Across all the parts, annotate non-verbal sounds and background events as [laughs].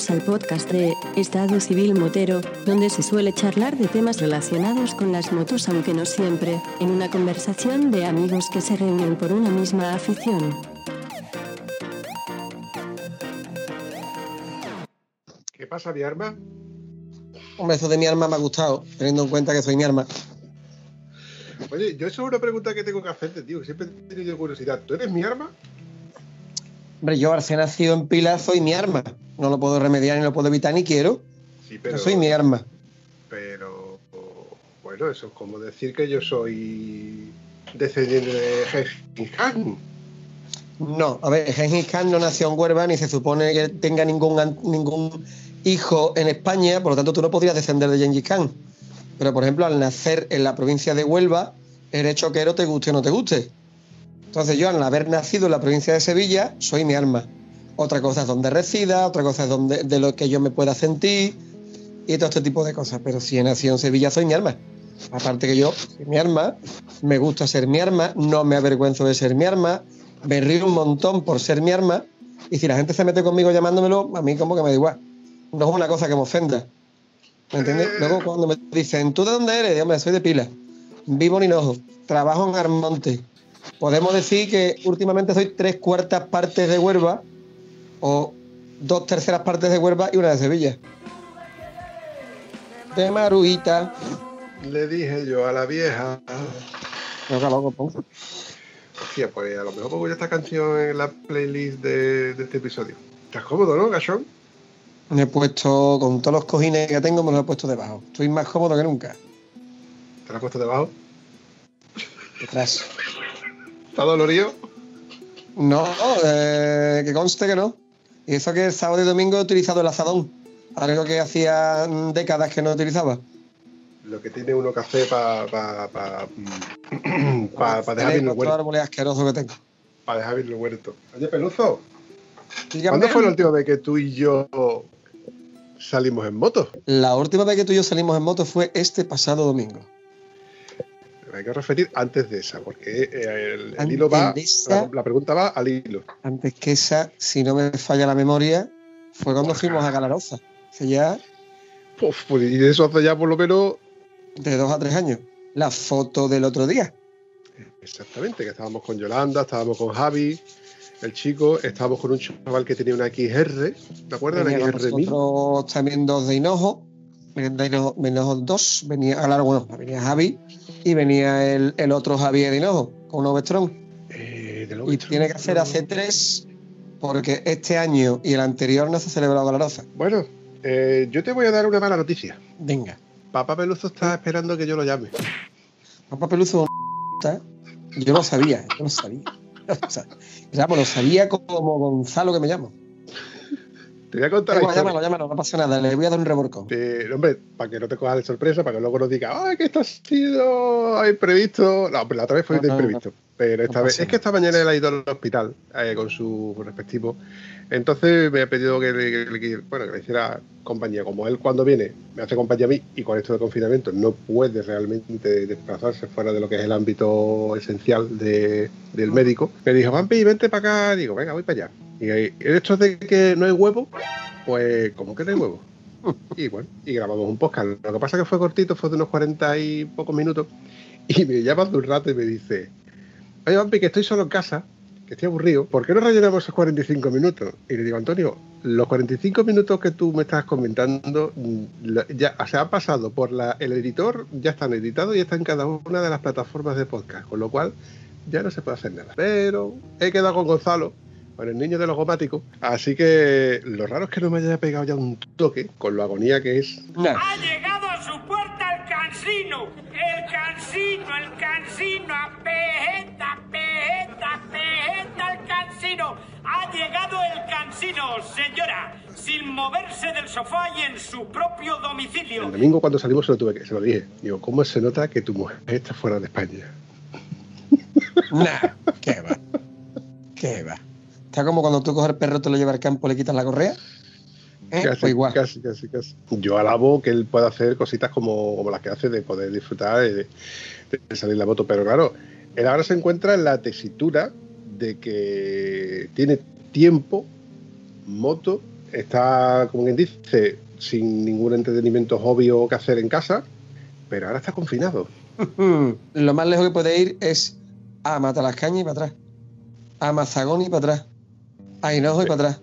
Bienvenidos al podcast de Estado Civil Motero, donde se suele charlar de temas relacionados con las motos, aunque no siempre, en una conversación de amigos que se reúnen por una misma afición. ¿Qué pasa, mi arma? Hombre, eso de mi arma me ha gustado, teniendo en cuenta que soy mi arma. Oye, yo eso es una pregunta que tengo que hacerte, tío, que siempre he tenido curiosidad. ¿Tú eres mi arma? Hombre, yo al ser nacido en Pilar soy mi arma. No lo puedo remediar ni lo puedo evitar ni quiero. Sí, pero. Yo soy mi arma. Pero. Bueno, eso es como decir que yo soy descendiente de Gengis Khan. No, a ver, Gengis Khan no nació en Huelva ni se supone que tenga ningún, ningún hijo en España, por lo tanto tú no podrías descender de Gengis Khan. Pero, por ejemplo, al nacer en la provincia de Huelva, eres choquero, te guste o no te guste. Entonces yo, al haber nacido en la provincia de Sevilla, soy mi arma. Otra cosa es donde resida, otra cosa es donde, de lo que yo me pueda sentir y todo este tipo de cosas. Pero si he nacido en Sevilla, soy mi arma. Aparte que yo soy mi arma, me gusta ser mi arma, no me avergüenzo de ser mi arma, me río un montón por ser mi arma y si la gente se mete conmigo llamándomelo, a mí como que me da igual. No es una cosa que me ofenda. ¿Me entiendes? Luego cuando me dicen, ¿tú de dónde eres? "Hombre, soy de Pila. Vivo en Hinojo. Trabajo en Armonte. Podemos decir que últimamente soy tres cuartas partes de Huelva o dos terceras partes de Huelva y una de Sevilla. De Maruita. Le dije yo a la vieja. No, loco, pongo. Hostia, pues a lo mejor pongo ya esta canción en la playlist de, de este episodio. ¿Estás cómodo, no, Gachón? Me he puesto, con todos los cojines que tengo, me los he puesto debajo. Estoy más cómodo que nunca. ¿Te la has puesto debajo? Detrás. ¿Está dolorido? No, eh, que conste que no. Y eso que el sábado y domingo he utilizado el azadón. Algo que hacía décadas que no utilizaba. Lo que tiene uno que hacer para pa, pa, mm, [clears throat] pa- pa dejar bien el huerto. árbol asqueroso que tengo. Para dejar bien el huerto. Oye, Peluzo. ¿cuándo fue la última vez que tú y yo salimos en moto? La última vez que tú y yo salimos en moto fue este pasado domingo. Hay que referir antes de esa, porque eh, el, hilo va. esa. La, la pregunta va al hilo. Antes que esa, si no me falla la memoria, fue cuando fuimos a Galaroza. Hace ya Uf, pues, y eso hace ya por lo menos. de dos a tres años. La foto del otro día. Exactamente, que estábamos con Yolanda, estábamos con Javi, el chico, estábamos con un chaval que tenía una XR, ¿te acuerdas? Una Venía XR 1000. nosotros también dos de Hinojo, de Hinojo, de Hinojo dos, venía, bueno, venía Javi y venía el, el otro Javier de Hinojo con un Ovestron. Eh, Y tiene que hacer hace tres, porque este año y el anterior no se ha celebrado Galaroza. Bueno, eh, yo te voy a dar una mala noticia. Venga, Papá Peluzo está esperando que yo lo llame. papá Peluzo, [laughs] ¿eh? yo lo sabía, yo lo sabía. [laughs] O sea, vamos, lo sabía como Gonzalo que me llamo. Te voy a contar la historia. llámalo, llámalo, no pasa nada, le voy a dar un reborcón. Eh, hombre, para que no te cojas de sorpresa, para que luego nos diga, ¡ay, que esto ha sido imprevisto! No, pero la otra vez fue No, de no, imprevisto. Pero esta No vez, es que esta mañana él ha ido al hospital eh, con su respectivo. Entonces me ha pedido que le, que bueno, que le hiciera compañía. Como él cuando viene me hace compañía a mí y con esto de confinamiento no puede realmente desplazarse fuera de lo que es el ámbito esencial de- del médico, me dijo, Vampi, vente para acá. Digo, venga, voy para allá. Y ahí, el hecho de que no hay huevo, pues, ¿cómo que no hay huevo? Y bueno, y grabamos un podcast. Lo que pasa es que fue cortito, fue de unos 40 y pocos minutos. Y me llama hace un rato y me dice, oye, Vampi, que estoy solo en casa, que estoy aburrido, ¿por qué no rellenamos esos 45 minutos? Y le digo, Antonio, los 45 minutos que tú me estás comentando mm, ya se han pasado por la, el editor, ya están editados y están en cada una de las plataformas de podcast, con lo cual ya no se puede hacer nada. Pero he quedado con Gonzalo, con el niño de los gomáticos, así que lo raro es que no me haya pegado ya un toque con lo agonía que es Nah. Ha llegado a su puerta cansino, el cansino, el cansino, apejeta, apejeta, apejeta el cansino. Ha llegado el cansino, señora, sin moverse del sofá y en su propio El domicilio. domingo cuando salimos se lo tuve que, se lo dije. Digo, ¿cómo se nota que tu mujer está fuera de España? [laughs] Nah, qué va. Qué va. Está como cuando tú coges el perro, te lo llevas al campo, le quitas la correa. ¿Eh? Casi, Pues igual. casi, casi, casi. Yo alabo que él pueda hacer cositas como, como las que hace de poder disfrutar de, de salir la moto, pero claro, él ahora se encuentra en la tesitura de que tiene tiempo, moto está, como quien dice, sin ningún entretenimiento obvio que hacer en casa, pero ahora está confinado. [laughs] Lo más lejos que puede ir es a Matalascaña y para atrás, a Mazagón y para atrás, a Hinojo y para atrás.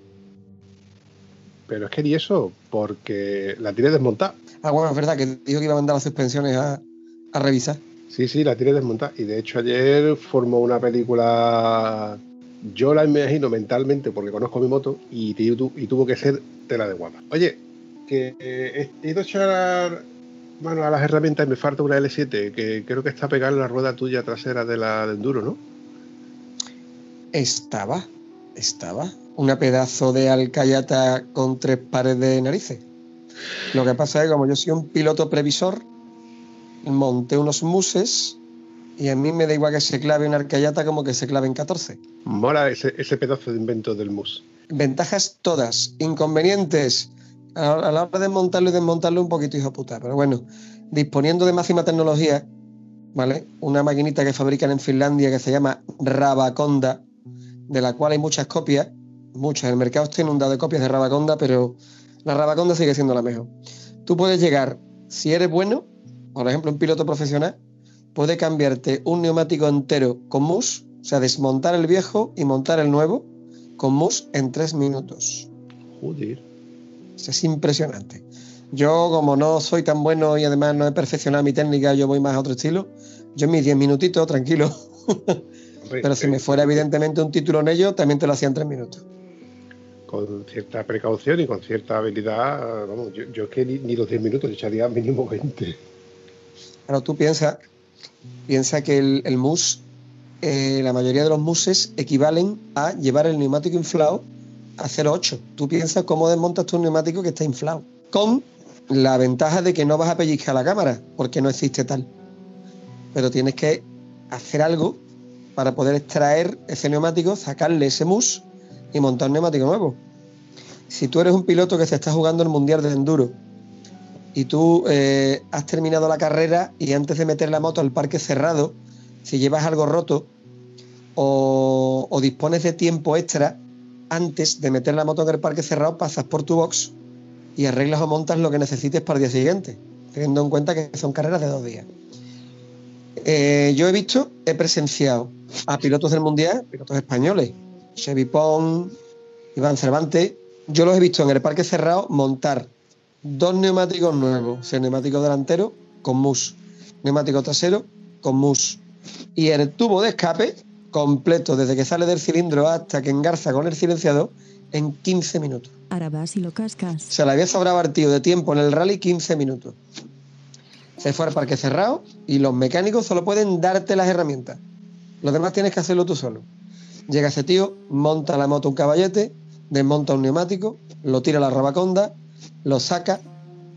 Pero es que ni eso, porque la tiene desmontada. Ah, bueno, es verdad que dijo que iba a mandar las suspensiones a, a revisar. Sí, sí, la tiene desmontada. Y de hecho ayer formó una película, yo la imagino mentalmente porque conozco mi moto y, tu- y tuvo que ser tela de guapa. Oye, que eh, he ido a echar mano a las herramientas y me falta una L7 que creo que está pegada en la rueda tuya trasera de la de Enduro, ¿no? Estaba, estaba. Una pedazo de alcayata con tres pares de narices. Lo que pasa es que como yo soy un piloto previsor, monté unos muses y a mí me da igual que se clave una arcayata como que se clave en 14. Mola ese, ese pedazo de invento del mus. Ventajas todas, inconvenientes. A la hora de montarlo y desmontarlo un poquito hijo puta. Pero bueno, disponiendo de máxima tecnología, ¿vale? Una maquinita que fabrican en Finlandia que se llama Rabaconda, de la cual hay muchas copias, muchas. El mercado está inundado de copias de Rabaconda, pero la Rabaconda sigue siendo la mejor. Tú puedes llegar, si eres bueno, por ejemplo, un piloto profesional, puede cambiarte un neumático entero con mus, o sea, desmontar el viejo y montar el nuevo con mus en tres minutos. Joder. Es impresionante. Yo, como no soy tan bueno y además no he perfeccionado mi técnica, yo voy más a otro estilo. Yo en mis 10 minutitos, tranquilo. [laughs] Hombre, Pero si eh, me fuera evidentemente un título en ello, también te lo hacía en tres minutos. Con cierta precaución y con cierta habilidad, vamos, yo, yo es que ni, ni los 10 minutos, yo echaría mínimo 20. Pero tú piensa, piensa que el, el mus, eh, la mayoría de los muses equivalen a llevar el neumático inflado a 0,8. Tú piensas cómo desmontas tu neumático que está inflado. Con la ventaja de que no vas a pellizcar la cámara, porque no existe tal. Pero tienes que hacer algo para poder extraer ese neumático, sacarle ese mus y montar un neumático nuevo. Si tú eres un piloto que se está jugando el Mundial de Enduro y tú eh, has terminado la carrera y antes de meter la moto al parque cerrado, si llevas algo roto o, dispones de tiempo extra, antes de meter la moto en el parque cerrado, pasas por tu box y arreglas o montas lo que necesites para el día siguiente, teniendo en cuenta que son carreras de dos días. Eh, yo he visto, he presenciado a pilotos del Mundial, pilotos españoles, Chevy Pong, Iván Cervantes, yo los he visto en el parque cerrado montar dos neumáticos nuevos, o sea, neumático delantero con mus, neumático trasero con mus y el tubo de escape completo desde que sale del cilindro hasta que engarza con el silenciador en 15 minutos. Ahora vas y lo cascas. Se le había sobrado al tío de tiempo en el rally 15 minutos. Se fue al parque cerrado y los mecánicos solo pueden darte las herramientas. Los demás tienes que hacerlo tú solo. Llega ese tío, monta la moto un caballete, desmonta un neumático, lo tira a la rabaconda, lo saca,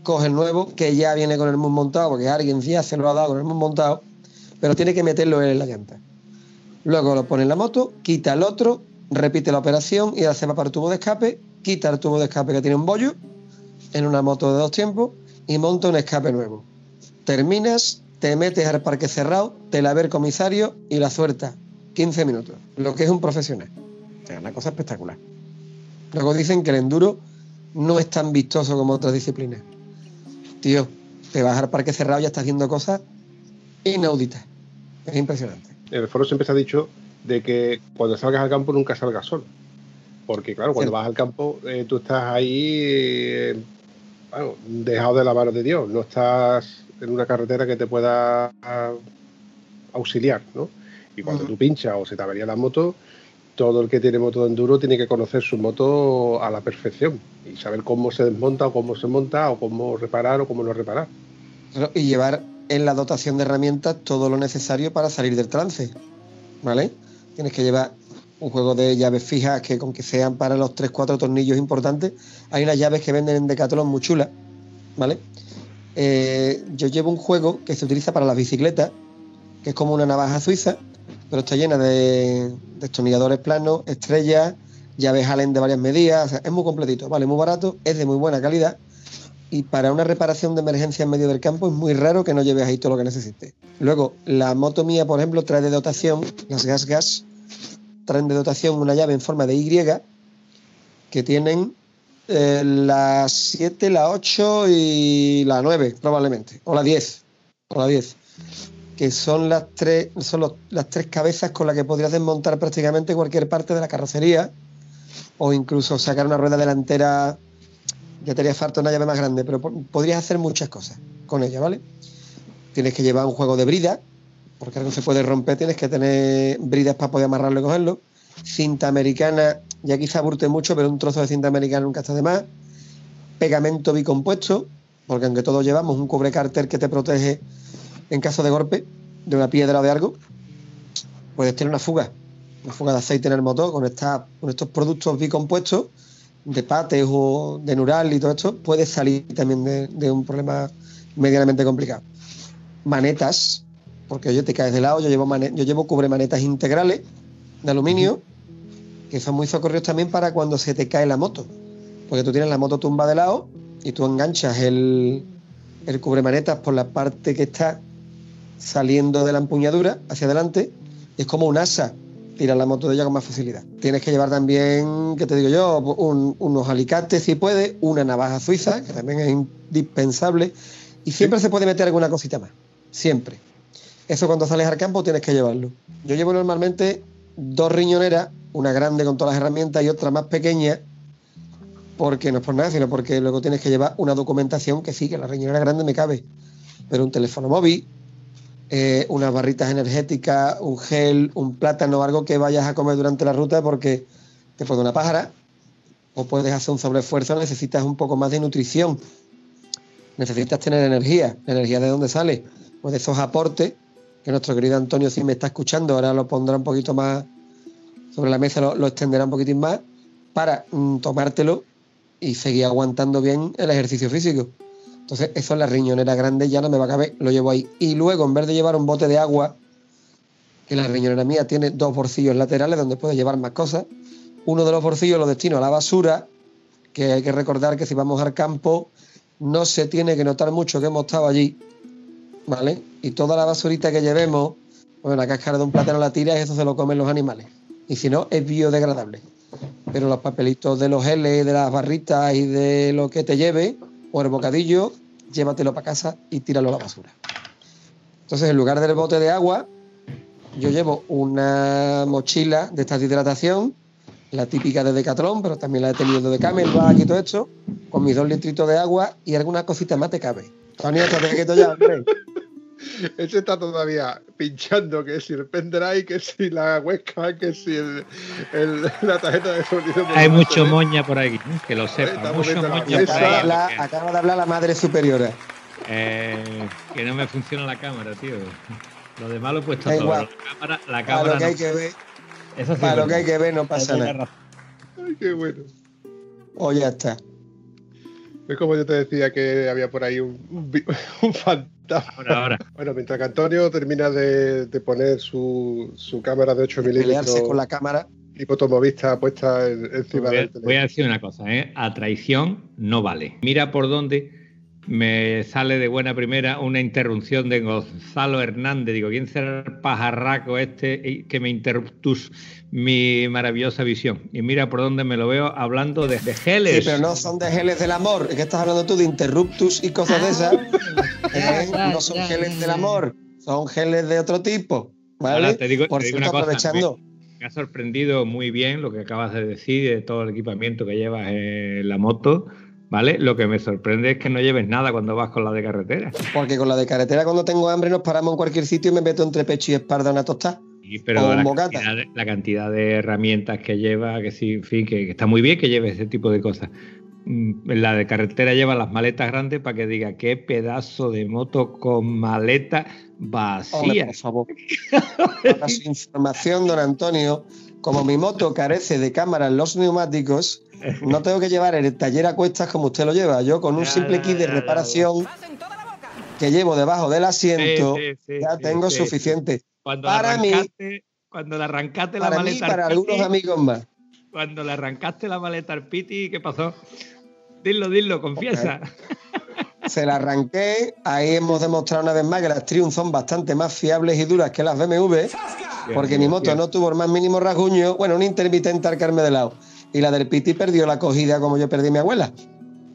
coge el nuevo, que ya viene con el mus montado, porque alguien ya se lo ha dado con el mus montado, pero tiene que meterlo él en la llanta. Luego lo pone en la moto, quita el otro, repite la operación y va para el tubo de escape, quita el tubo de escape que tiene un bollo en una moto de dos tiempos y monta un escape nuevo. Terminas, te metes al parque cerrado, te la ve el comisario y la suelta. 15 minutos. Lo que es un profesional. O sea, una cosa espectacular. Luego dicen que el enduro no es tan vistoso como otras disciplinas. Tío, te vas al parque cerrado y ya estás haciendo cosas inauditas. Es impresionante. En el foro siempre se ha dicho de que cuando salgas al campo nunca salgas solo. Porque claro, cuando vas al campo eh, tú estás ahí eh, bueno, dejado de la mano de Dios, no estás en una carretera que te pueda auxiliar, ¿no? Y cuando tú pinchas o se te avería la moto, todo el que tiene moto de enduro tiene que conocer su moto a la perfección y saber cómo se desmonta o cómo se monta o cómo reparar o cómo no reparar. Y llevar en la dotación de herramientas todo lo necesario para salir del trance. ¿Vale? Tienes que llevar un juego de llaves fijas que con que sean para los 3-4 tornillos importantes. Hay unas llaves que venden en Decathlon muy chulas. ¿Vale? Eh, yo llevo un juego que se utiliza para las bicicletas, que es como una navaja suiza, pero está llena de destornilladores planos, estrellas, llaves Allen de varias medidas. es muy completito, vale, muy barato, es de muy buena calidad y para una reparación de emergencia en medio del campo es muy raro que no lleves ahí todo lo que necesites. Luego, la moto mía, por ejemplo, trae de dotación, las Gas Gas, traen de dotación una llave en forma de Y que tienen eh, la 7, la 8 y la 9, probablemente. O la 10. O la 10. Que son las tres, son las tres cabezas con las que podrías desmontar prácticamente cualquier parte de la carrocería. O incluso sacar una rueda delantera. Ya te haría falta una llave más grande, pero po- podrías hacer muchas cosas con ella, ¿vale? Tienes que llevar un juego de brida, porque algo se puede romper, tienes que tener bridas para poder amarrarlo y cogerlo. Cinta americana, ya quizá aburte mucho, pero un trozo de cinta americana nunca está de más. Pegamento bicompuesto, porque aunque todos llevamos un cubre cárter que te protege en caso de golpe de una piedra o de algo, puedes tener una fuga, una fuga de aceite en el motor con, esta- con estos productos bicompuestos de pates o de Nural y todo esto, puedes salir también de, un problema medianamente complicado. Manetas, porque oye, te caes de lado, yo llevo, mane- yo llevo cubre manetas integrales de aluminio, que son muy socorridos también para cuando se te cae la moto. Porque tú tienes la moto tumba de lado y tú enganchas el, el cubremanetas por la parte que está saliendo de la empuñadura hacia adelante y es como un asa. Tiras la moto de ella con más facilidad. Tienes que llevar también, ¿qué te digo yo? Un- unos alicates si puedes, una navaja suiza, que también es indispensable, y siempre se puede meter alguna cosita más. Siempre. Eso cuando sales al campo tienes que llevarlo. Yo llevo normalmente dos riñoneras, una grande con todas las herramientas y otra más pequeña, porque no es por nada, sino porque luego tienes que llevar una documentación que sí, que la riñonera grande me cabe, pero un teléfono móvil, eh, unas barritas energéticas, un gel, un plátano, algo que vayas a comer durante la ruta porque te puede una pájara o puedes hacer un sobreesfuerzo, necesitas un poco más de nutrición, necesitas tener energía, energía de dónde sale, pues de esos aportes que nuestro querido Antonio si me está escuchando, ahora lo pondrá un poquito más sobre la mesa, lo, lo extenderá un poquitín más para mm, tomártelo y seguir aguantando bien el ejercicio físico. Entonces, eso en la riñonera grande ya no me va a caber, lo llevo ahí. Y luego, en vez de llevar un bote de agua, que la riñonera mía tiene dos bolsillos laterales donde puedo llevar más cosas, uno de los bolsillos lo destino a la basura, que hay que recordar que si vamos al campo no se tiene que notar mucho que hemos estado allí, ¿vale? Y toda la basurita que llevemos, bueno, la cáscara de un plátano la tiras y eso se lo comen los animales. Y si no, es biodegradable. Pero los papelitos de los L, de las barritas y de lo que te lleve, o el bocadillo, llévatelo para casa y tíralo a la basura. Entonces, en lugar del bote de agua, yo llevo una mochila de estas de hidratación, la típica de Decathlon, pero también la he tenido de Camelback y todo esto, con mis dos litritos de agua y alguna cosita más te cabe. Ese está todavía pinchando, que si el pendrive, que si la webcam, que si el, el- la tarjeta de sonido. Hay mucho moña por ahí, que lo sepa. Mucho la moña por mesa. Acaba de, ahí. porque, acaba de hablar la madre superiora. eh, que no me funciona la cámara, tío. Lo demás lo he puesto todo. igual. La cámara, la Para cámara lo que no. hay que ver, Eso sí para lo que hay que ver no pasa nada. Ay, qué bueno. O ya está. Es como yo te decía que había por ahí un, un, [laughs] un fantasma. Ahora, ahora. [laughs] Bueno, mientras que Antonio termina de, de poner su, su cámara de 8 Pelearse milímetros con la cámara. hipotomovista puesta en- encima Voy a, del voy a decir una cosa, ¿eh? A traición no vale. Mira por dónde me sale de buena primera una interrupción de Gonzalo Hernández. Digo, ¿quién será el pajarraco este que me interruptus mi maravillosa visión? Y mira por dónde me lo veo hablando de, de geles. Sí, pero no son de geles del amor. Es que estás hablando tú de interruptus y cosas de esas. ya, ¿eh? no son geles del amor. Son geles de otro tipo. ¿Vale? Ahora te digo- Por te digo cierto, una cosa, aprovechando. Me ha sorprendido muy bien lo que acabas de decir de todo el equipamiento que llevas en la moto, ¿vale? Lo que me sorprende es que no lleves nada cuando vas con la de carretera. Porque con la de carretera, cuando tengo hambre, nos paramos en cualquier sitio y me meto entre pecho y espalda una tostada. O pero un la bocata. cantidad, de, la cantidad de herramientas que lleva, que sí, en fin, que, que está muy bien que lleves ese tipo de cosas. Mm, La de carretera lleva las maletas grandes para que diga qué pedazo de moto con maleta Hombre, vacía. por favor. [laughs] Para su información, don Antonio, como mi moto carece de cámara en los neumáticos, no tengo que llevar el taller a cuestas como usted lo lleva. Yo con un Ya, simple ya, kit de ya, ya, reparación que llevo debajo del asiento, Sí, sí, sí, ya sí, tengo sí. suficiente. Cuando para le mí- arrancaste, cuando le arrancaste la Para mí maleta para al algunos Piti, amigos más. cuando le arrancaste la maleta al Piti, ¿qué pasó? Dilo, dilo, confiesa. Se la arranqué. Ahí hemos demostrado una vez más que las Triumph son bastante más fiables y duras que las BMW. Porque mi moto no tuvo el más mínimo rasguño, bueno, un intermitente al carme de lado. y la del Piti perdió la acogida como yo perdí a mi abuela,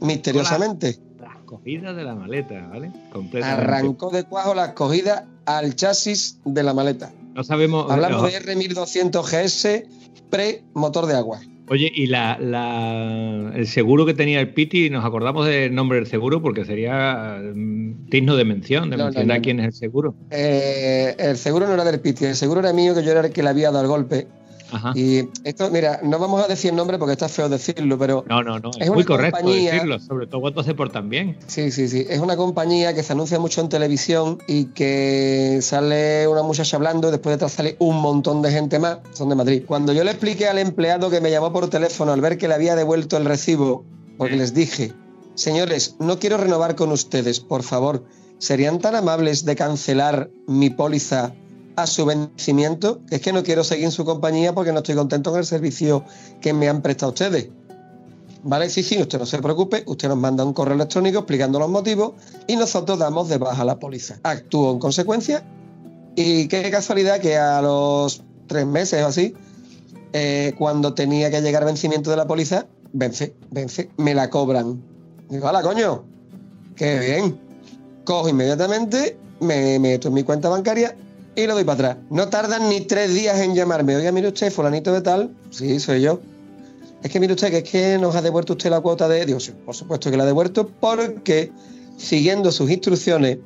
misteriosamente. La acogida de la maleta, ¿vale? Arrancó de cuajo la acogida al chasis de la maleta. No sabemos. Hablamos de R1200 GS pre-motor de agua. Oye, y la, el seguro que tenía el Piti, ¿nos acordamos del nombre del seguro? Porque sería mm, digno de mención, de mencionar quién es el seguro. Eh, el seguro no era del Piti, el seguro era mío, que yo era el que le había dado el golpe. Y esto, mira, no vamos a decir el nombre porque está feo decirlo, pero. No, no, no. Es, muy correcto decirlo, sobre todo cuando se portan bien. Sí, sí, sí. Es una compañía que se anuncia mucho en televisión y que sale una muchacha hablando y después detrás sale un montón de gente más. Son de Madrid. Cuando yo le expliqué al empleado que me llamó por teléfono al ver que le había devuelto el recibo, porque les dije, señores, no quiero renovar con ustedes, por favor, ¿serían tan amables de cancelar mi póliza? A su vencimiento, es que no quiero seguir en su compañía porque no estoy contento con el servicio que me han prestado ustedes. ¿Vale? Sí, sí, usted no se preocupe, usted nos manda un correo electrónico explicando los motivos y nosotros damos de baja la póliza. Actúo en consecuencia y qué casualidad que a los tres meses o así, eh, cuando tenía que llegar vencimiento de la póliza, vence, vence, me la cobran. Digo, hola, coño, qué bien. Cojo inmediatamente, me meto en mi cuenta bancaria y lo doy para atrás. No tardan ni tres días en llamarme. Oiga, mire usted, fulanito de tal. Sí, soy yo. Es que mire usted que es que nos ha devuelto usted la cuota de Dios. Por supuesto que la ha devuelto porque, siguiendo sus instrucciones,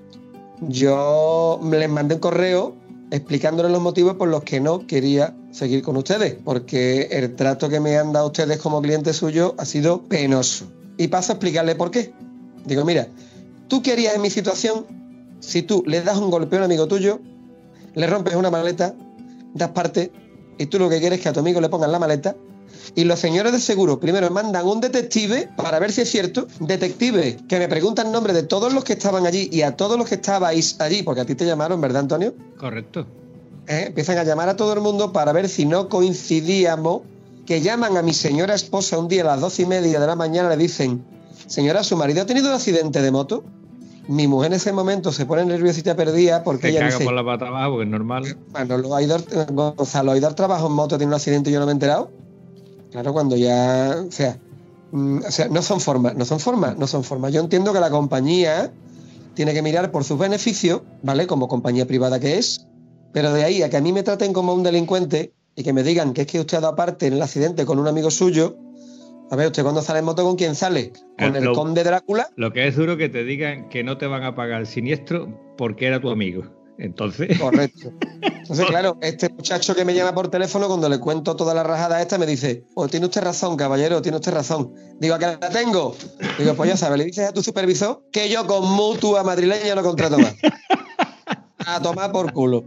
yo les mandé un correo explicándoles los motivos por los que no quería seguir con ustedes. Porque el trato que me han dado ustedes como cliente suyo ha sido penoso. Y paso a explicarle por qué. Digo, mira, tú querías en mi situación si tú le das un golpe a un amigo tuyo le rompes una maleta, das parte, y tú lo que quieres es que a tu amigo le pongan la maleta. Y los señores de seguro primero mandan un detective para ver si es cierto. Detective que me pregunta el nombre de todos los que estaban allí y a todos los que estabais allí, porque a ti te llamaron, ¿verdad, Antonio? Correcto. Eh, empiezan a llamar a todo el mundo para ver si no coincidíamos. Que llaman a mi señora esposa un día a las doce y media de la mañana, le dicen: Señora, su marido ha tenido un accidente de moto mi mujer en ese momento se pone nerviosita perdida porque ella caga por la pata abajo, porque es normal. Bueno, lo Gonzalo, dar trabajo en moto, tiene un accidente y yo no me he enterado. Claro, cuando ya, o sea, mm, o sea, no son formas, no son formas, no son formas. Yo entiendo que la compañía tiene que mirar por sus beneficios, ¿vale? Como compañía privada que es, pero de ahí a que a mí me traten como un delincuente y que me digan que es que usted ha dado parte en el accidente con un amigo suyo, a ver, ¿usted cuando sale en moto con quién sale? ¿Con el, conde Drácula? Lo que es duro que te digan que no te van a pagar el siniestro porque era tu amigo. Entonces. Correcto. [laughs] Entonces, claro, este muchacho que me llama por teléfono, cuando le cuento toda la rajada esta, me dice: Oh, tiene usted razón, caballero, tiene usted razón. Digo, ¿a qué la tengo? Digo, pues ya sabes, le dices a tu supervisor que yo con mutua madrileña no contrato más. [laughs] A tomar por culo.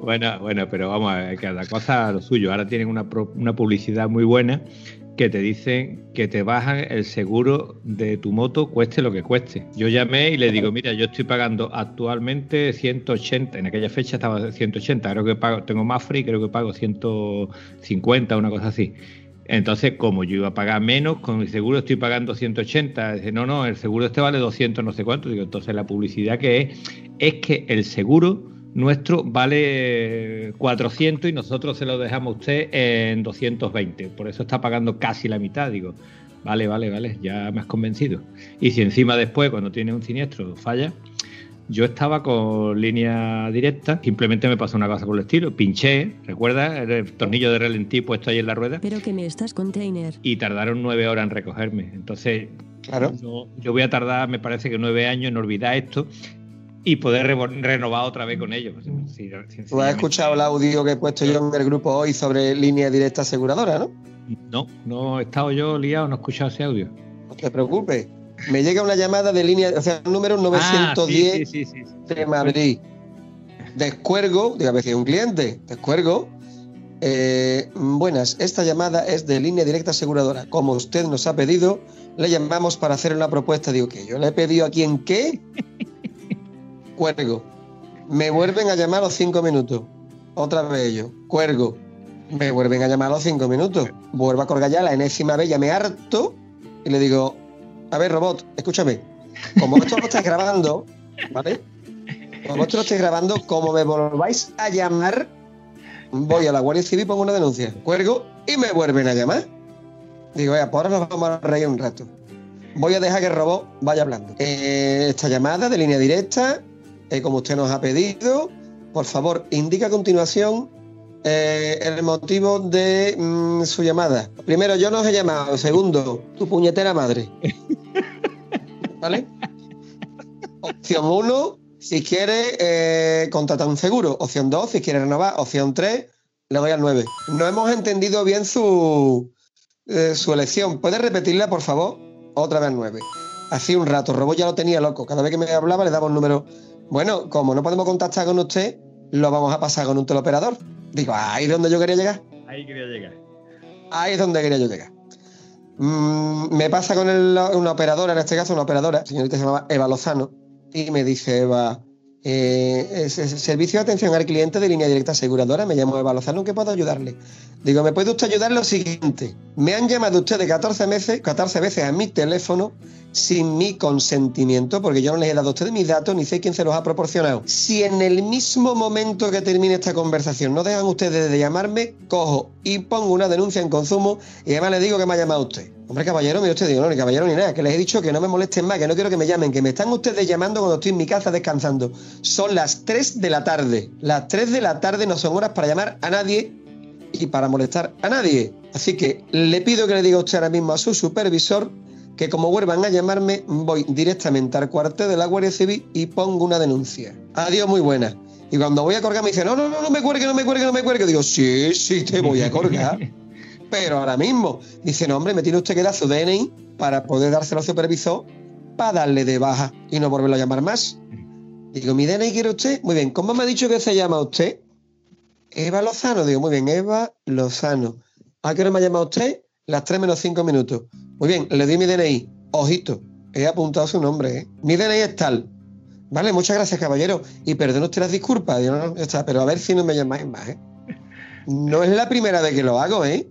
Bueno, bueno, pero vamos a ver, cada cosa a lo suyo. Ahora tienen una, una publicidad muy buena que te dicen que te bajan el seguro de tu moto, cueste lo que cueste. Yo llamé y le digo, mira, yo estoy pagando actualmente 180, en aquella fecha estaba 180, creo que pago, tengo más free, creo que pago 150, una cosa así. Entonces, como yo iba a pagar menos, con mi seguro estoy pagando 180. Dice, no, no, el seguro este vale 200, no sé cuánto. Digo, entonces la publicidad que es, es que el seguro nuestro vale 400 y nosotros se lo dejamos a usted en 220. Por eso está pagando casi la mitad. Digo, vale, vale, vale, ya me has convencido. Y si encima después, cuando tiene un siniestro, falla, yo estaba con línea directa, simplemente me pasó una cosa por el estilo, pinché, ¿recuerdas? El tornillo de relentí puesto ahí en la rueda. Pero que me estás container. Y tardaron nueve horas en recogerme. Entonces, claro. yo voy a tardar, me parece que nueve años en olvidar esto y poder renovar otra vez con ellos. Tú has escuchado el audio que he puesto yo en el grupo hoy sobre línea directa aseguradora, ¿no? No, no he estado yo liado, no he escuchado ese audio. No te preocupes. Me llega una llamada de línea, o sea, número 910 ah, de Madrid. Descuergo, dígame si es un cliente, descuergo. Eh, buenas, esta llamada es de línea directa aseguradora. Como usted nos ha pedido, le llamamos para hacer una propuesta. Digo, que yo le he pedido a quién qué. Cuelgo. Me vuelven a llamar a los cinco minutos. Otra vez yo, cuelgo. Me vuelven a llamar a los cinco minutos. Vuelvo a colgar ya la enésima vez, ya me harto y le digo, a ver, robot, escúchame. Como esto lo estáis grabando, ¿vale? Como esto lo estáis grabando, como me volváis a llamar, voy a la Guardia Civil pongo una denuncia. Cuelgo y me vuelven a llamar. Digo, ya, pues ahora nos vamos a reír un rato. Voy a dejar que el robot vaya hablando. Eh, esta llamada de línea directa, eh, como usted nos ha pedido, por favor, indica a continuación eh, el motivo de mm, su llamada. Primero, yo no os he llamado. Segundo, tu puñetera madre. [laughs] ¿Vale? Opción 1, si quiere eh, contratar un seguro. Opción 2, si quiere renovar. Opción 3, le doy al 9. No hemos entendido bien su, eh, su elección. ¿Puede repetirla, por favor? Otra vez 9. Hace un rato, Robot ya lo tenía loco. Cada vez que me hablaba le daba un número. Bueno, como no podemos contactar con usted, lo vamos a pasar con un teleoperador. Digo, ahí es donde yo quería llegar. Ahí quería llegar. Ahí es donde quería yo llegar. Mm, me pasa con el- una operadora, en este caso una operadora, señorita se llamaba Eva Lozano, y me dice Eva, eh, es- es- servicio de atención al cliente de línea directa aseguradora, me llamo Eva Lozano, ¿en qué puedo ayudarle? Digo, ¿me puede usted ayudar lo siguiente? Me han llamado ustedes 14 veces, 14 veces a mi teléfono sin mi consentimiento, porque yo no les he dado a ustedes mis datos ni sé quién se los ha proporcionado. Si en el mismo momento que termine esta conversación no dejan ustedes de llamarme, cojo y pongo una denuncia en consumo y además les digo que me ha llamado usted. Hombre, caballero, mire usted, digo, no, ni caballero ni nada, que les he dicho que no me molesten más, que no quiero que me llamen, que me están ustedes llamando cuando estoy en mi casa descansando. Son las 3 de la tarde. Las 3 de la tarde no son horas para llamar a nadie y para molestar a nadie. Así que le pido que le diga usted ahora mismo a su supervisor que como vuelvan a llamarme, voy directamente al cuartel de la Guardia Civil y pongo una denuncia. Adiós, muy buena. Y cuando voy a colgar me dice, no, no, no, no me cuelgue, no me cuelgue, no me cuelgue. Digo, sí, sí, te voy a colgar. [laughs] Pero ahora mismo. Dice, no, hombre, me tiene usted que dar su DNI para poder dárselo al supervisor para darle de baja y no volverlo a llamar más. Digo, ¿mi DNI quiere usted? Muy bien, ¿cómo me ha dicho que se llama usted? Eva Lozano. Digo, muy bien, Eva Lozano. ¿A qué hora me ha llamado usted? Las 3 menos 5 minutos. Muy bien, le di mi DNI. Ojito, he apuntado su nombre, ¿eh? Mi DNI es tal. Vale, muchas gracias, caballero. Y perdone usted las disculpas. No, ya está, pero a ver si no me llamáis más, ¿eh? No es la primera vez que lo hago, ¿eh?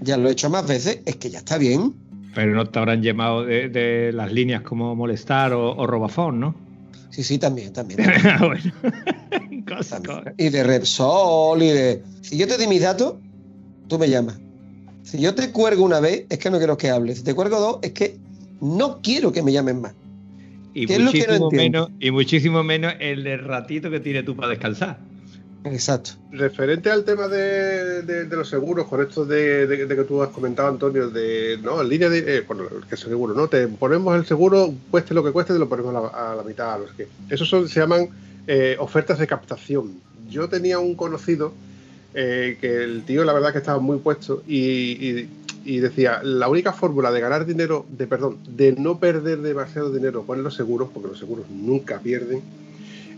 Ya lo he hecho más veces, es que ya está bien. Pero no te habrán llamado de, de las líneas como molestar o, o robafón, ¿no? Sí, sí, también, también. [laughs] bueno. [laughs] Cosas, también. cosas. Y de Repsol y de. Si yo te di mis datos, tú me llamas. Si yo te cuelgo una vez, es que no quiero que hables. Si te cuelgo dos, es que no quiero que me llamen más. Y ¿Qué es lo que no muchísimo, menos, y muchísimo menos el de ratito que tienes tú para descansar. Exacto. Referente al tema de, de- de los seguros, con esto de, de- de que tú has comentado, Antonio, de no, en línea de. eh, bueno, que es seguro, ¿no? Te ponemos el seguro, cueste lo que cueste, te lo ponemos a la, a la mitad. No sé qué. Esos son, se llaman eh, ofertas de captación. Yo tenía un conocido eh, que el tío, la verdad, que estaba muy puesto y, y- y decía: la única fórmula de ganar dinero, de perdón, de no perder demasiado dinero con los seguros, porque los seguros nunca pierden,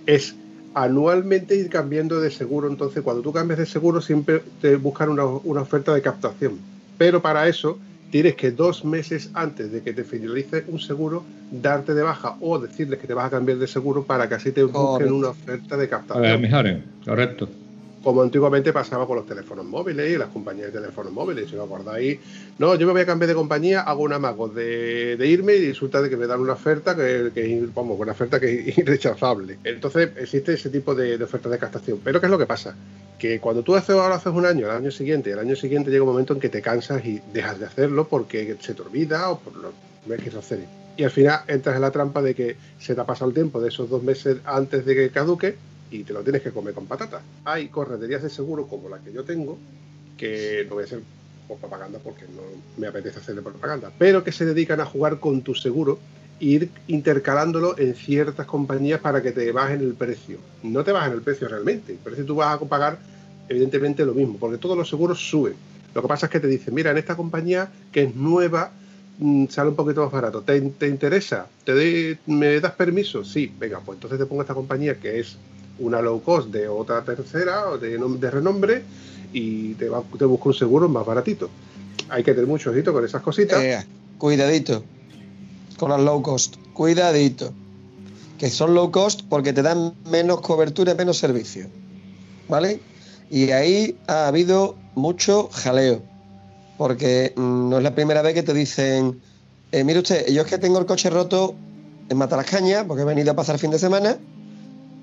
es anualmente ir cambiando de seguro. Entonces, cuando tú cambias de seguro, siempre te buscan una, una oferta de captación. Pero para eso, tienes que dos meses antes de que te finalice un seguro, darte de baja o decirles que te vas a cambiar de seguro para que así te busquen Correcto. una oferta de A ver, captación. mejoren, correcto. Como antiguamente pasaba con los teléfonos móviles y las compañías de teléfonos móviles. Si os acordáis, no, yo me voy a cambiar de compañía, hago un amago de, irme y resulta de que me dan una oferta que, que una oferta que es [laughs] irrechazable. Entonces existe ese tipo de, de ofertas de captación. Pero ¿qué es lo que pasa? Que cuando tú haces ahora haces un año, el año siguiente, el año siguiente llega un momento en que te cansas y dejas de hacerlo porque se te olvida o por lo no quieres hacer. Y al final entras en la trampa de que se te ha pasado el tiempo de esos dos meses antes de que caduque y te lo tienes que comer con patatas. Hay correterías de seguro como la que yo tengo, que no voy a hacer por propaganda porque no me apetece hacerle propaganda, pero que se dedican a jugar con tu seguro e ir intercalándolo en ciertas compañías para que te bajen el precio. No te bajen el precio realmente, pero si tú vas a pagar evidentemente lo mismo, porque todos los seguros suben. Lo que pasa es que te dicen, mira, en esta compañía que es nueva, mm, sale un poquito más barato. ¿Te, te interesa? ¿Te doy- ¿Me das permiso? Sí, venga, pues entonces te pongo esta compañía que es una low cost de otra tercera o de, nom- de renombre y te, va, te busco un seguro más baratito. Hay que tener mucho ojito con esas cositas. Eh, cuidadito con las low cost. Cuidadito. Que son low cost porque te dan menos cobertura y menos servicio. ¿Vale? Y ahí ha habido mucho jaleo. Porque mm, no es la primera vez que te dicen, eh, mire usted, yo es que tengo el coche roto en Matalascaña porque he venido a pasar fin de semana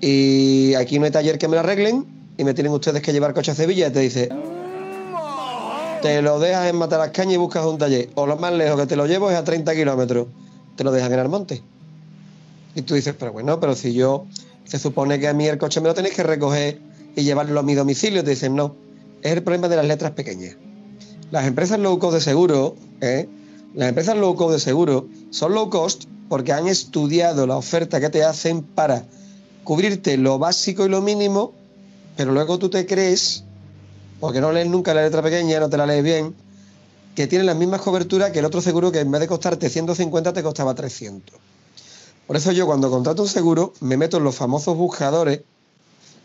y aquí no hay taller que me lo arreglen y me tienen ustedes que llevar coche a Sevilla y te dice, te lo dejas en Matalascaña y buscas un taller. O lo más lejos que te lo llevo es a 30 kilómetros. Te lo dejan en Almonte. Y tú dices, pero bueno, pero si yo, se supone que a mí el coche me lo tenéis que recoger y llevarlo a mi domicilio. Te dicen, no, es el problema de las letras pequeñas. Las empresas low cost de seguro, ¿eh? las empresas low cost de seguro son low cost porque han estudiado la oferta que te hacen para cubrirte lo básico y lo mínimo, pero luego tú te crees porque no lees nunca la letra pequeña, no te la lees bien, que tiene las mismas coberturas que el otro seguro que en vez de costarte 150 te costaba 300. Por eso yo cuando contrato un seguro me meto en los famosos buscadores,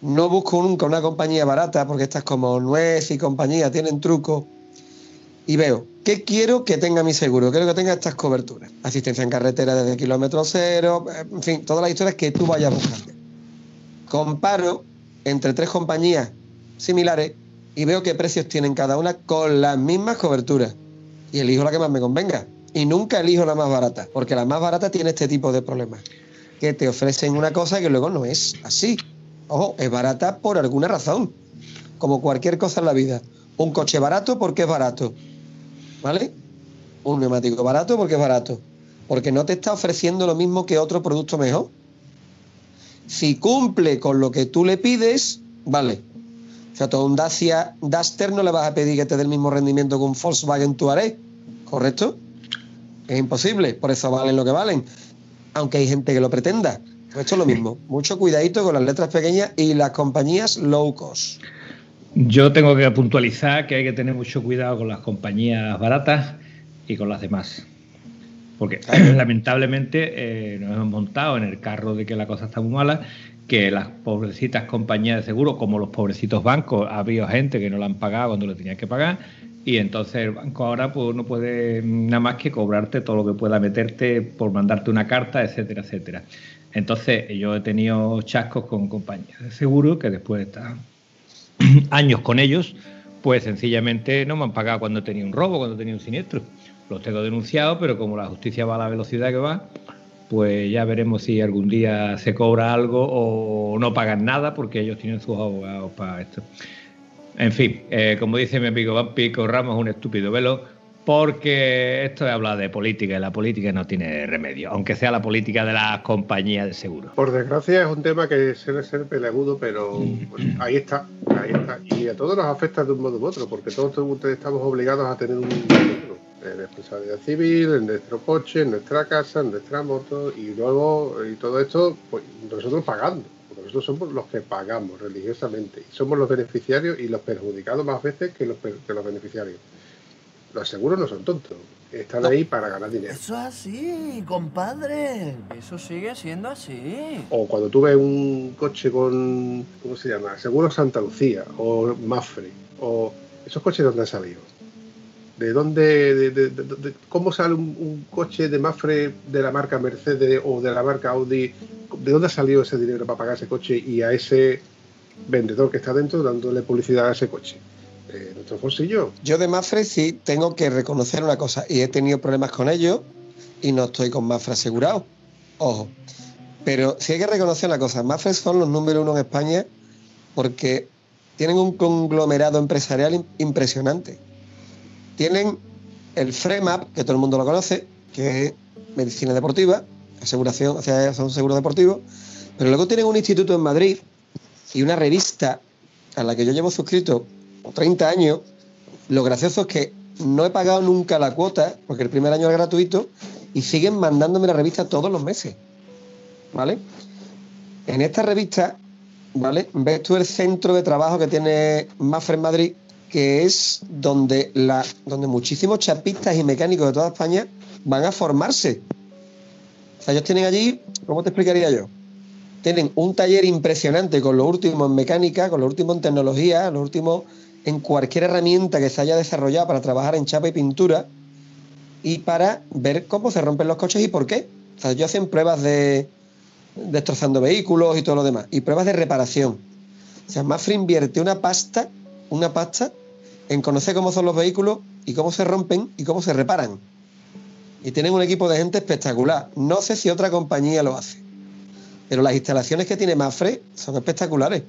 no busco nunca una compañía barata, porque estas como Nuez y compañía tienen trucos, y veo, ¿qué quiero que tenga mi seguro? Quiero que tenga estas coberturas. Asistencia en carretera desde kilómetro cero, en fin, todas las historias que tú vayas buscando. Comparo entre tres compañías similares y veo qué precios tienen cada una con las mismas coberturas. Y elijo la que más me convenga. Y nunca elijo la más barata, porque la más barata tiene este tipo de problemas. Que te ofrecen una cosa que luego no es así. Ojo, es barata por alguna razón. Como cualquier cosa en la vida. Un coche barato porque es barato. ¿Vale? Un neumático barato porque es barato. Porque no te está ofreciendo lo mismo que otro producto mejor. Si cumple con lo que tú le pides, vale, o sea, todo un Dacia Duster no le vas a pedir que te dé el mismo rendimiento que un Volkswagen Touareg, ¿correcto? Es imposible, por eso valen lo que valen. Aunque hay gente que lo pretenda. Pues esto es lo mismo. Mucho cuidadito con las letras pequeñas y las compañías low cost. Yo tengo que puntualizar que hay que tener mucho cuidado con las compañías baratas y con las demás. Porque [clears throat] lamentablemente eh, nos hemos montado en el carro de que la cosa está muy mala que las pobrecitas compañías de seguro, como los pobrecitos bancos, ha habido gente que no lo han pagado cuando lo tenía que pagar, y entonces el banco ahora pues, no puede nada más que cobrarte todo lo que pueda meterte por mandarte una carta, etcétera, etcétera. Entonces yo he tenido chascos con compañías de seguro que después de estar [clears throat] años con ellos, pues sencillamente no me han pagado cuando tenía un robo, cuando tenía un siniestro. Los tengo denunciados, pero como la justicia va a la velocidad que va, pues ya veremos si algún día se cobra algo o no pagan nada porque ellos tienen sus abogados para esto. En fin, eh, como dice mi amigo Vampi, corramos un estúpido velo porque esto habla de política y la política no tiene remedio, aunque sea la política de las compañías de seguro. Por desgracia es un tema que suele ser peleagudo, pero ahí está, ahí está. Y a todos nos afecta de un modo u otro, porque todos estamos obligados a tener un en responsabilidad civil, en nuestro coche, en nuestra casa, en nuestra moto y luego y todo esto pues nosotros pagando, porque nosotros somos los que pagamos religiosamente y somos los beneficiarios y los perjudicados más veces que los, que los beneficiarios. Los seguros no son tontos, están ahí para ganar dinero. Eso es así, compadre. Eso sigue siendo así. O cuando tuve un coche con, ¿cómo se llama? Seguro Santa Lucía o Mafre, o esos coches donde han salido ¿De dónde, de, cómo sale un, coche de Mafre de la marca Mercedes o de la marca Audi? ¿De dónde ha salido ese dinero para pagar ese coche y a ese vendedor que está dentro dándole publicidad a ese coche? ¿De nuestro bolsillo? Yo de Mafre sí tengo que reconocer una cosa y he tenido problemas con ellos y no estoy con Mafre asegurado. Ojo. Pero sí hay que reconocer una cosa, Mafre son los número uno en España porque tienen un conglomerado empresarial impresionante tienen el FREMAP, que todo el mundo lo conoce, que es medicina deportiva, aseguración, o sea, son seguros deportivos, pero luego tienen un instituto en Madrid y una revista a la que yo llevo suscrito 30 años. Lo gracioso es que no he pagado nunca la cuota, porque el primer año es gratuito, y siguen mandándome la revista todos los meses. ¿Vale? En esta revista, ¿vale? Ves tú el centro de trabajo que tiene Mafre en Madrid, que es donde, la, donde muchísimos chapistas y mecánicos de toda España van a formarse. O sea, ellos tienen allí, ¿cómo te explicaría yo? Tienen un taller impresionante con lo último en mecánica, con lo último en tecnología, lo último en cualquier herramienta que se haya desarrollado para trabajar en chapa y pintura y para ver cómo se rompen los coches y por qué. O sea, ellos hacen pruebas de destrozando vehículos y todo lo demás y pruebas de reparación. O sea, Mafre invierte una pasta, una pasta en conocer cómo son los vehículos y cómo se rompen y cómo se reparan. Y tienen un equipo de gente espectacular. No sé si otra compañía lo hace, pero las instalaciones que tiene Mafre son espectaculares.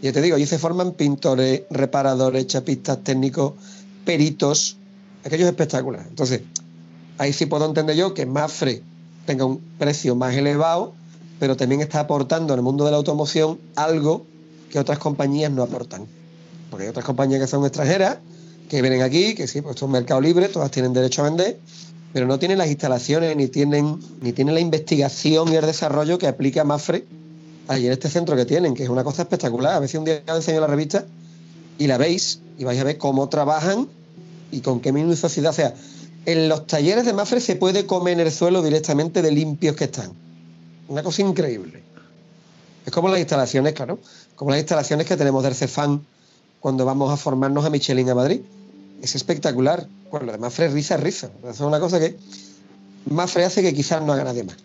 Y ya te digo, allí se forman pintores, reparadores, chapistas, técnicos, peritos, aquello es espectacular. Entonces, ahí sí puedo entender yo que Mafre tenga un precio más elevado, pero también está aportando en el mundo de la automoción algo que otras compañías no aportan. Porque hay otras compañías que son extranjeras, que vienen aquí, que sí, pues esto es un mercado libre, todas tienen derecho a vender, pero no tienen las instalaciones ni tienen, ni tienen la investigación y el desarrollo que aplica Mafre ahí en este centro que tienen, que es una cosa espectacular. A si un día os enseño la revista y la veis y vais a ver cómo trabajan y con qué minuciosidad. O sea, en los talleres de Mafre se puede comer en el suelo directamente de limpios que están. Una cosa increíble. Es como las instalaciones, claro, como las instalaciones que tenemos del Cefán cuando vamos a formarnos a Michelin a Madrid. Es espectacular. Bueno, lo de Mafre es risa, risa. Eso es una cosa que Mafre hace que quizás no haga nadie más.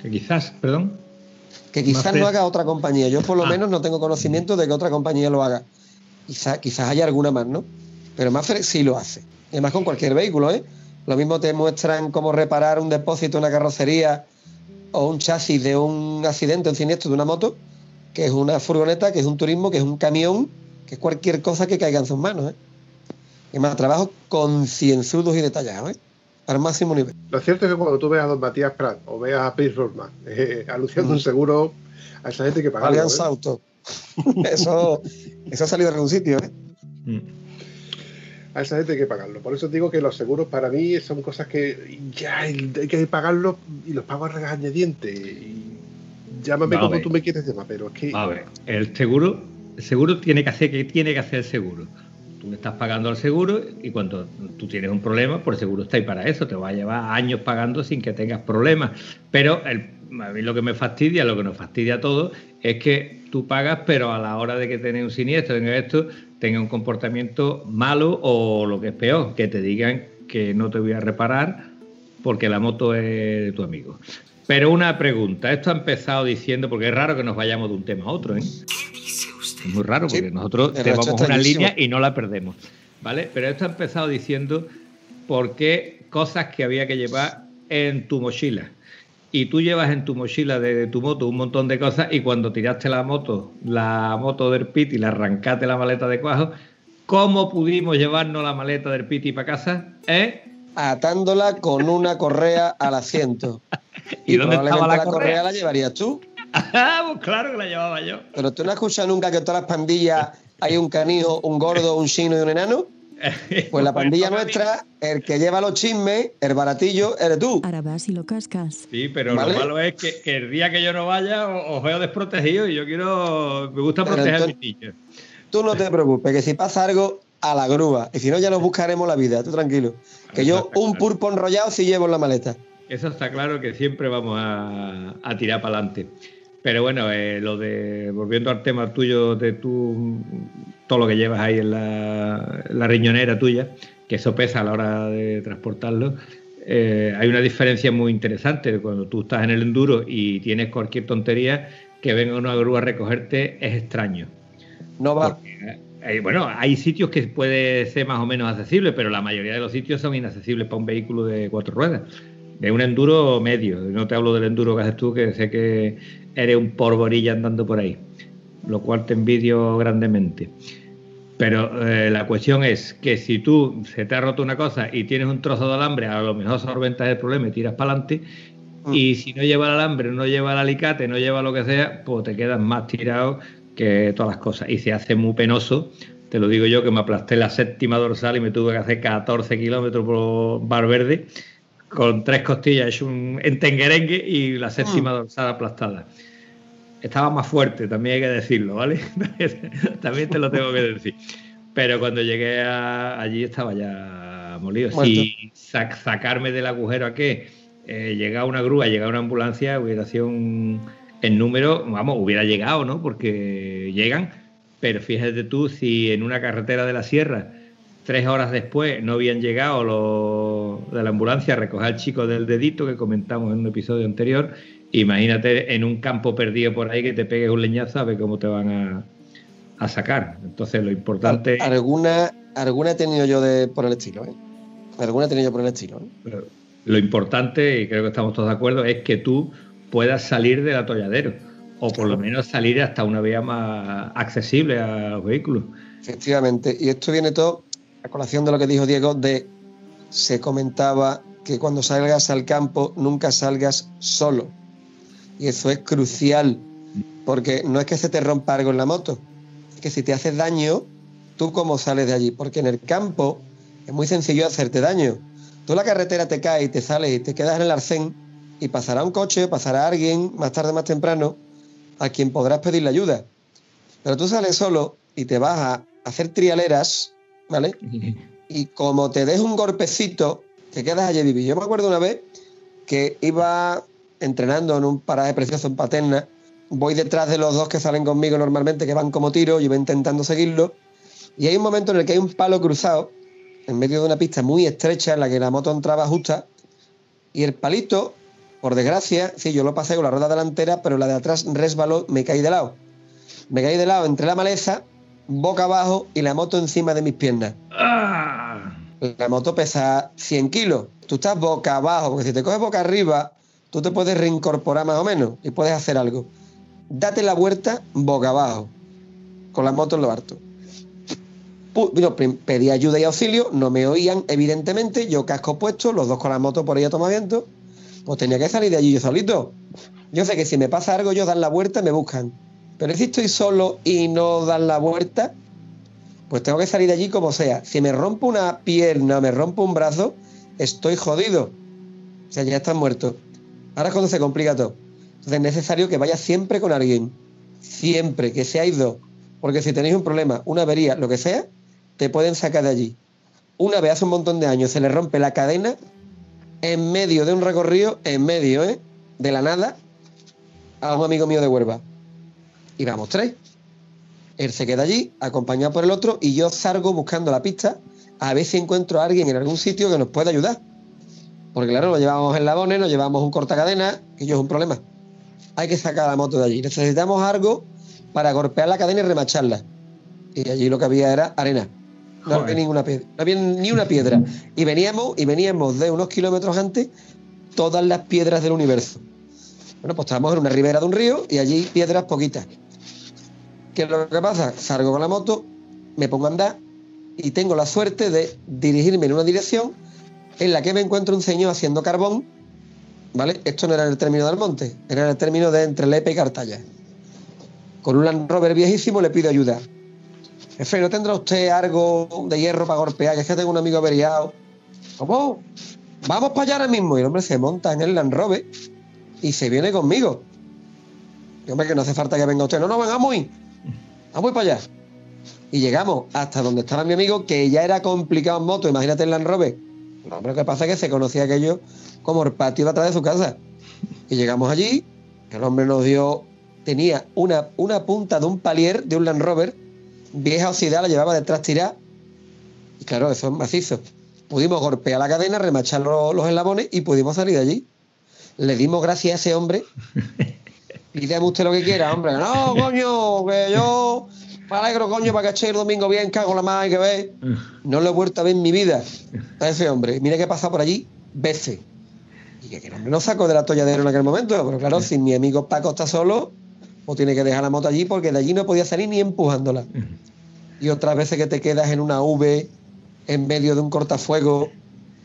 Que quizás, perdón. Que quizás Mafre- no haga otra compañía. Yo por lo Ah. menos no tengo conocimiento de que otra compañía lo haga. Quizás, quizás haya alguna más, ¿no? Pero Mafre sí lo hace. Y además con cualquier vehículo, ¿eh? Lo mismo te muestran cómo reparar un depósito, una carrocería o un chasis de un accidente, un siniestro de una moto, que es una furgoneta, que es un turismo, que es un camión, que es cualquier cosa que caiga en sus manos, ¿eh? Y más trabajos concienzudos y detallados, ¿eh? Al máximo nivel. Lo cierto es que cuando tú veas a don Matías Prat o veas a Pete Rodman [laughs] eh, anunciando un seguro, a esa gente que pagarlo. Allianz ¿eh? Auto. [laughs] eso, eso ha salido de algún sitio, ¿eh? Mm. A esa gente hay que pagarlo. Por eso digo que los seguros para mí son cosas que ya hay hay que pagarlos y los pago a regañadientes. Y llámame Vale. como tú me quieres llamar, pero es que A ver, el seguro, el seguro tiene que hacer que tiene que hacer el seguro. Tú le estás pagando al seguro y cuando tú tienes un problema, pues el seguro está ahí para eso. Te va a llevar años pagando sin que tengas problemas. Pero el- a mí lo que me fastidia, lo que nos fastidia a todos, es que tú pagas, pero a la hora de que tengas un siniestro, tenga esto, tenga un comportamiento malo o lo que es peor, que te digan que no te voy a reparar porque la moto es de tu amigo. Pero una pregunta, esto ha empezado diciendo, porque es raro que nos vayamos de un tema a otro, ¿eh? Es muy raro porque Sí, nosotros resto una línea y no la perdemos, ¿vale? Pero esto ha empezado diciendo por qué cosas que había que llevar en tu mochila. Y tú llevas en tu mochila de, de tu moto un montón de cosas y cuando tiraste la moto, la moto del pit y la arrancaste la maleta de cuajo, ¿cómo pudimos llevarnos la maleta del piti para casa? ¿Eh? Atándola con una correa al asiento. [laughs] ¿Y dónde estaba probablemente la correa? la llevarías tú. [laughs] Ah, pues claro que la llevaba yo. Pero tú no has escuchado nunca que en todas las pandillas hay un canijo, un gordo, un chino y un enano. [laughs] Pues la pandilla nuestra, el que lleva los chismes, el baratillo, eres tú. Ahora vas y lo cascas. Sí, pero ¿Vale? lo malo es que, que el día que yo no vaya os veo desprotegido y yo quiero. Me gusta Pero proteger a mis niños. Tú no te preocupes, que si pasa algo, a la grúa. Y si no, ya nos buscaremos la vida, tú tranquilo. Que yo un pulpo enrollado sí llevo en la maleta. Eso está claro que siempre vamos a, a tirar para adelante. Pero bueno, eh, lo de. Volviendo al tema tuyo de tu. Todo lo que llevas ahí en la, la riñonera tuya, que eso pesa a la hora de transportarlo. eh, hay una diferencia muy interesante. Cuando tú estás en el enduro y tienes cualquier tontería, que venga una grúa a recogerte es extraño. No va. Porque, eh, bueno, hay sitios que puede ser más o menos accesible, pero la mayoría de los sitios son inaccesibles para un vehículo de cuatro ruedas. De un enduro medio. No te hablo del enduro que haces tú, que sé que eres un porborilla andando por ahí. Lo cual te envidio grandemente. Pero eh, la cuestión es que si tú se te ha roto una cosa y tienes un trozo de alambre, a lo mejor solventas el problema y tiras para adelante. Mm. Y si no lleva el alambre, no lleva el alicate, no lleva lo que sea, pues te quedas más tirado que todas las cosas. Y se hace muy penoso. Te lo digo yo que me aplasté la séptima dorsal y me tuve que hacer 14 kilómetros por Bar Verde con tres costillas hecho un entenguerengue y la séptima dorsal aplastada. Estaba más fuerte, también hay que decirlo, ¿vale? [laughs] también te lo tengo que decir. Pero cuando llegué a- allí estaba ya molido. Muerto. Si sac- sacarme del agujero a qué, eh, llega una grúa, llega una ambulancia, hubiera sido un, el número, vamos, hubiera llegado, ¿no? Porque llegan, pero fíjate tú, si en una carretera de la sierra, tres horas después, no habían llegado los de la ambulancia a recoger al chico del dedito que comentamos en un episodio anterior, imagínate en un campo perdido por ahí que te pegues un leñazo a ver cómo te van a, a sacar. Entonces lo importante... Alguna, alguna he tenido yo de, por el estilo, ¿eh? Alguna he tenido yo por el estilo, ¿eh? Pero Lo importante, y creo que estamos todos de acuerdo, es que tú puedas salir del atolladero. O por lo menos salir hasta una vía más accesible a los vehículos. Efectivamente, y esto viene todo a colación de lo que dijo Diego, de se comentaba que cuando salgas al campo nunca salgas solo. Y eso es crucial, porque no es que se te rompa algo en la moto, es que si te haces daño, tú cómo sales de allí, porque en el campo es muy sencillo hacerte daño. Tú en la carretera te caes y te sales y te quedas en el arcén y pasará un coche, pasará alguien más tarde, más temprano, a quien podrás pedirle ayuda. Pero tú sales solo y te vas a hacer trialeras, ¿vale? Y como te des un golpecito, te quedas allí vivir. Yo me acuerdo una vez que iba entrenando en un paraje precioso en Paterna, voy detrás de los dos que salen conmigo normalmente, que van como tiro, yo voy intentando seguirlo, y hay un momento en el que hay un palo cruzado, en medio de una pista muy estrecha en la que la moto entraba justa, y el palito, por desgracia, sí, yo lo pasé con la rueda delantera, pero la de atrás resbaló, me caí de lado. Me caí de lado entre la maleza, boca abajo y la moto encima de mis piernas. ¡Ah! La moto pesa 100 kilos. Tú estás boca abajo, porque si te coges boca arriba, tú te puedes reincorporar más o menos y puedes hacer algo. Date la vuelta boca abajo, con la moto en lo harto. Bueno, pedí ayuda y auxilio, no me oían, evidentemente, yo casco puesto, los dos con la moto por ahí a tomar viento, pues tenía que salir de allí yo solito. Yo sé que si me pasa algo, ellos dan la vuelta y me buscan. Pero si estoy solo y no dan la vuelta, pues tengo que salir de allí como sea. Si me rompo una pierna, me rompo un brazo, estoy jodido. O sea, ya estás muerto. Ahora es cuando se complica todo. Entonces es necesario que vayas siempre con alguien. Siempre, que seáis dos. Porque si tenéis un problema, una avería, lo que sea, te pueden sacar de allí. Una vez hace un montón de años se le rompe la cadena en medio de un recorrido, en medio, ¿eh? De la nada, a un amigo mío de Huelva. Íbamos tres. Él se queda allí, acompañado por el otro, y yo salgo buscando la pista a ver si encuentro a alguien en algún sitio que nos pueda ayudar. Porque claro, lo llevamos en labones, nos llevamos un cortacadena, que yo es un problema. Hay que sacar la moto de allí. Necesitamos algo para golpear la cadena y remacharla. Y allí lo que había era arena. No había ninguna piedra. No había ni una piedra. Y veníamos, y veníamos de unos kilómetros antes todas las piedras del universo. Bueno, pues estábamos en una ribera de un río y allí piedras poquitas. ¿Qué es lo que pasa? Salgo con la moto, me pongo a andar y tengo la suerte de dirigirme en una dirección en la que me encuentro un señor haciendo carbón, ¿vale? Esto no era el término del monte, era el término de entre Lepe y Cartaya. Con un Land Rover viejísimo le pido ayuda. Jefe, ¿no tendrá usted algo de hierro para golpear? Que es que tengo un amigo averiado. ¿Cómo? Vamos para allá ahora mismo. Y el hombre se monta en el Land Rover y se viene conmigo. Y, hombre, que no hace falta que venga usted. No, no, venga Vamos para allá. Y llegamos hasta donde estaba mi amigo, que ya era complicado en moto. Imagínate el Land Rover. No, lo que pasa es que se conocía aquello como el patio de atrás de su casa. Y llegamos allí, el hombre nos dio, tenía una, una punta de un palier de un Land Rover, vieja oxidada, la llevaba detrás tirada. Y claro, eso es macizo. Pudimos golpear la cadena, remachar los, los eslabones y pudimos salir de allí. Le dimos gracias a ese hombre. [laughs] Pídame usted lo que quiera, hombre. No, coño, que yo me alegro, coño, para que eche el domingo bien, cago la hay que ver. No lo he vuelto a ver en mi vida a ese hombre. Mira que he pasado por allí veces. Y que, que el hombre no sacó del atolladero en aquel momento. Pero claro, si mi amigo Paco está solo, pues tiene que dejar la moto allí porque de allí no podía salir ni empujándola. Y otras veces que te quedas en una V en medio de un cortafuego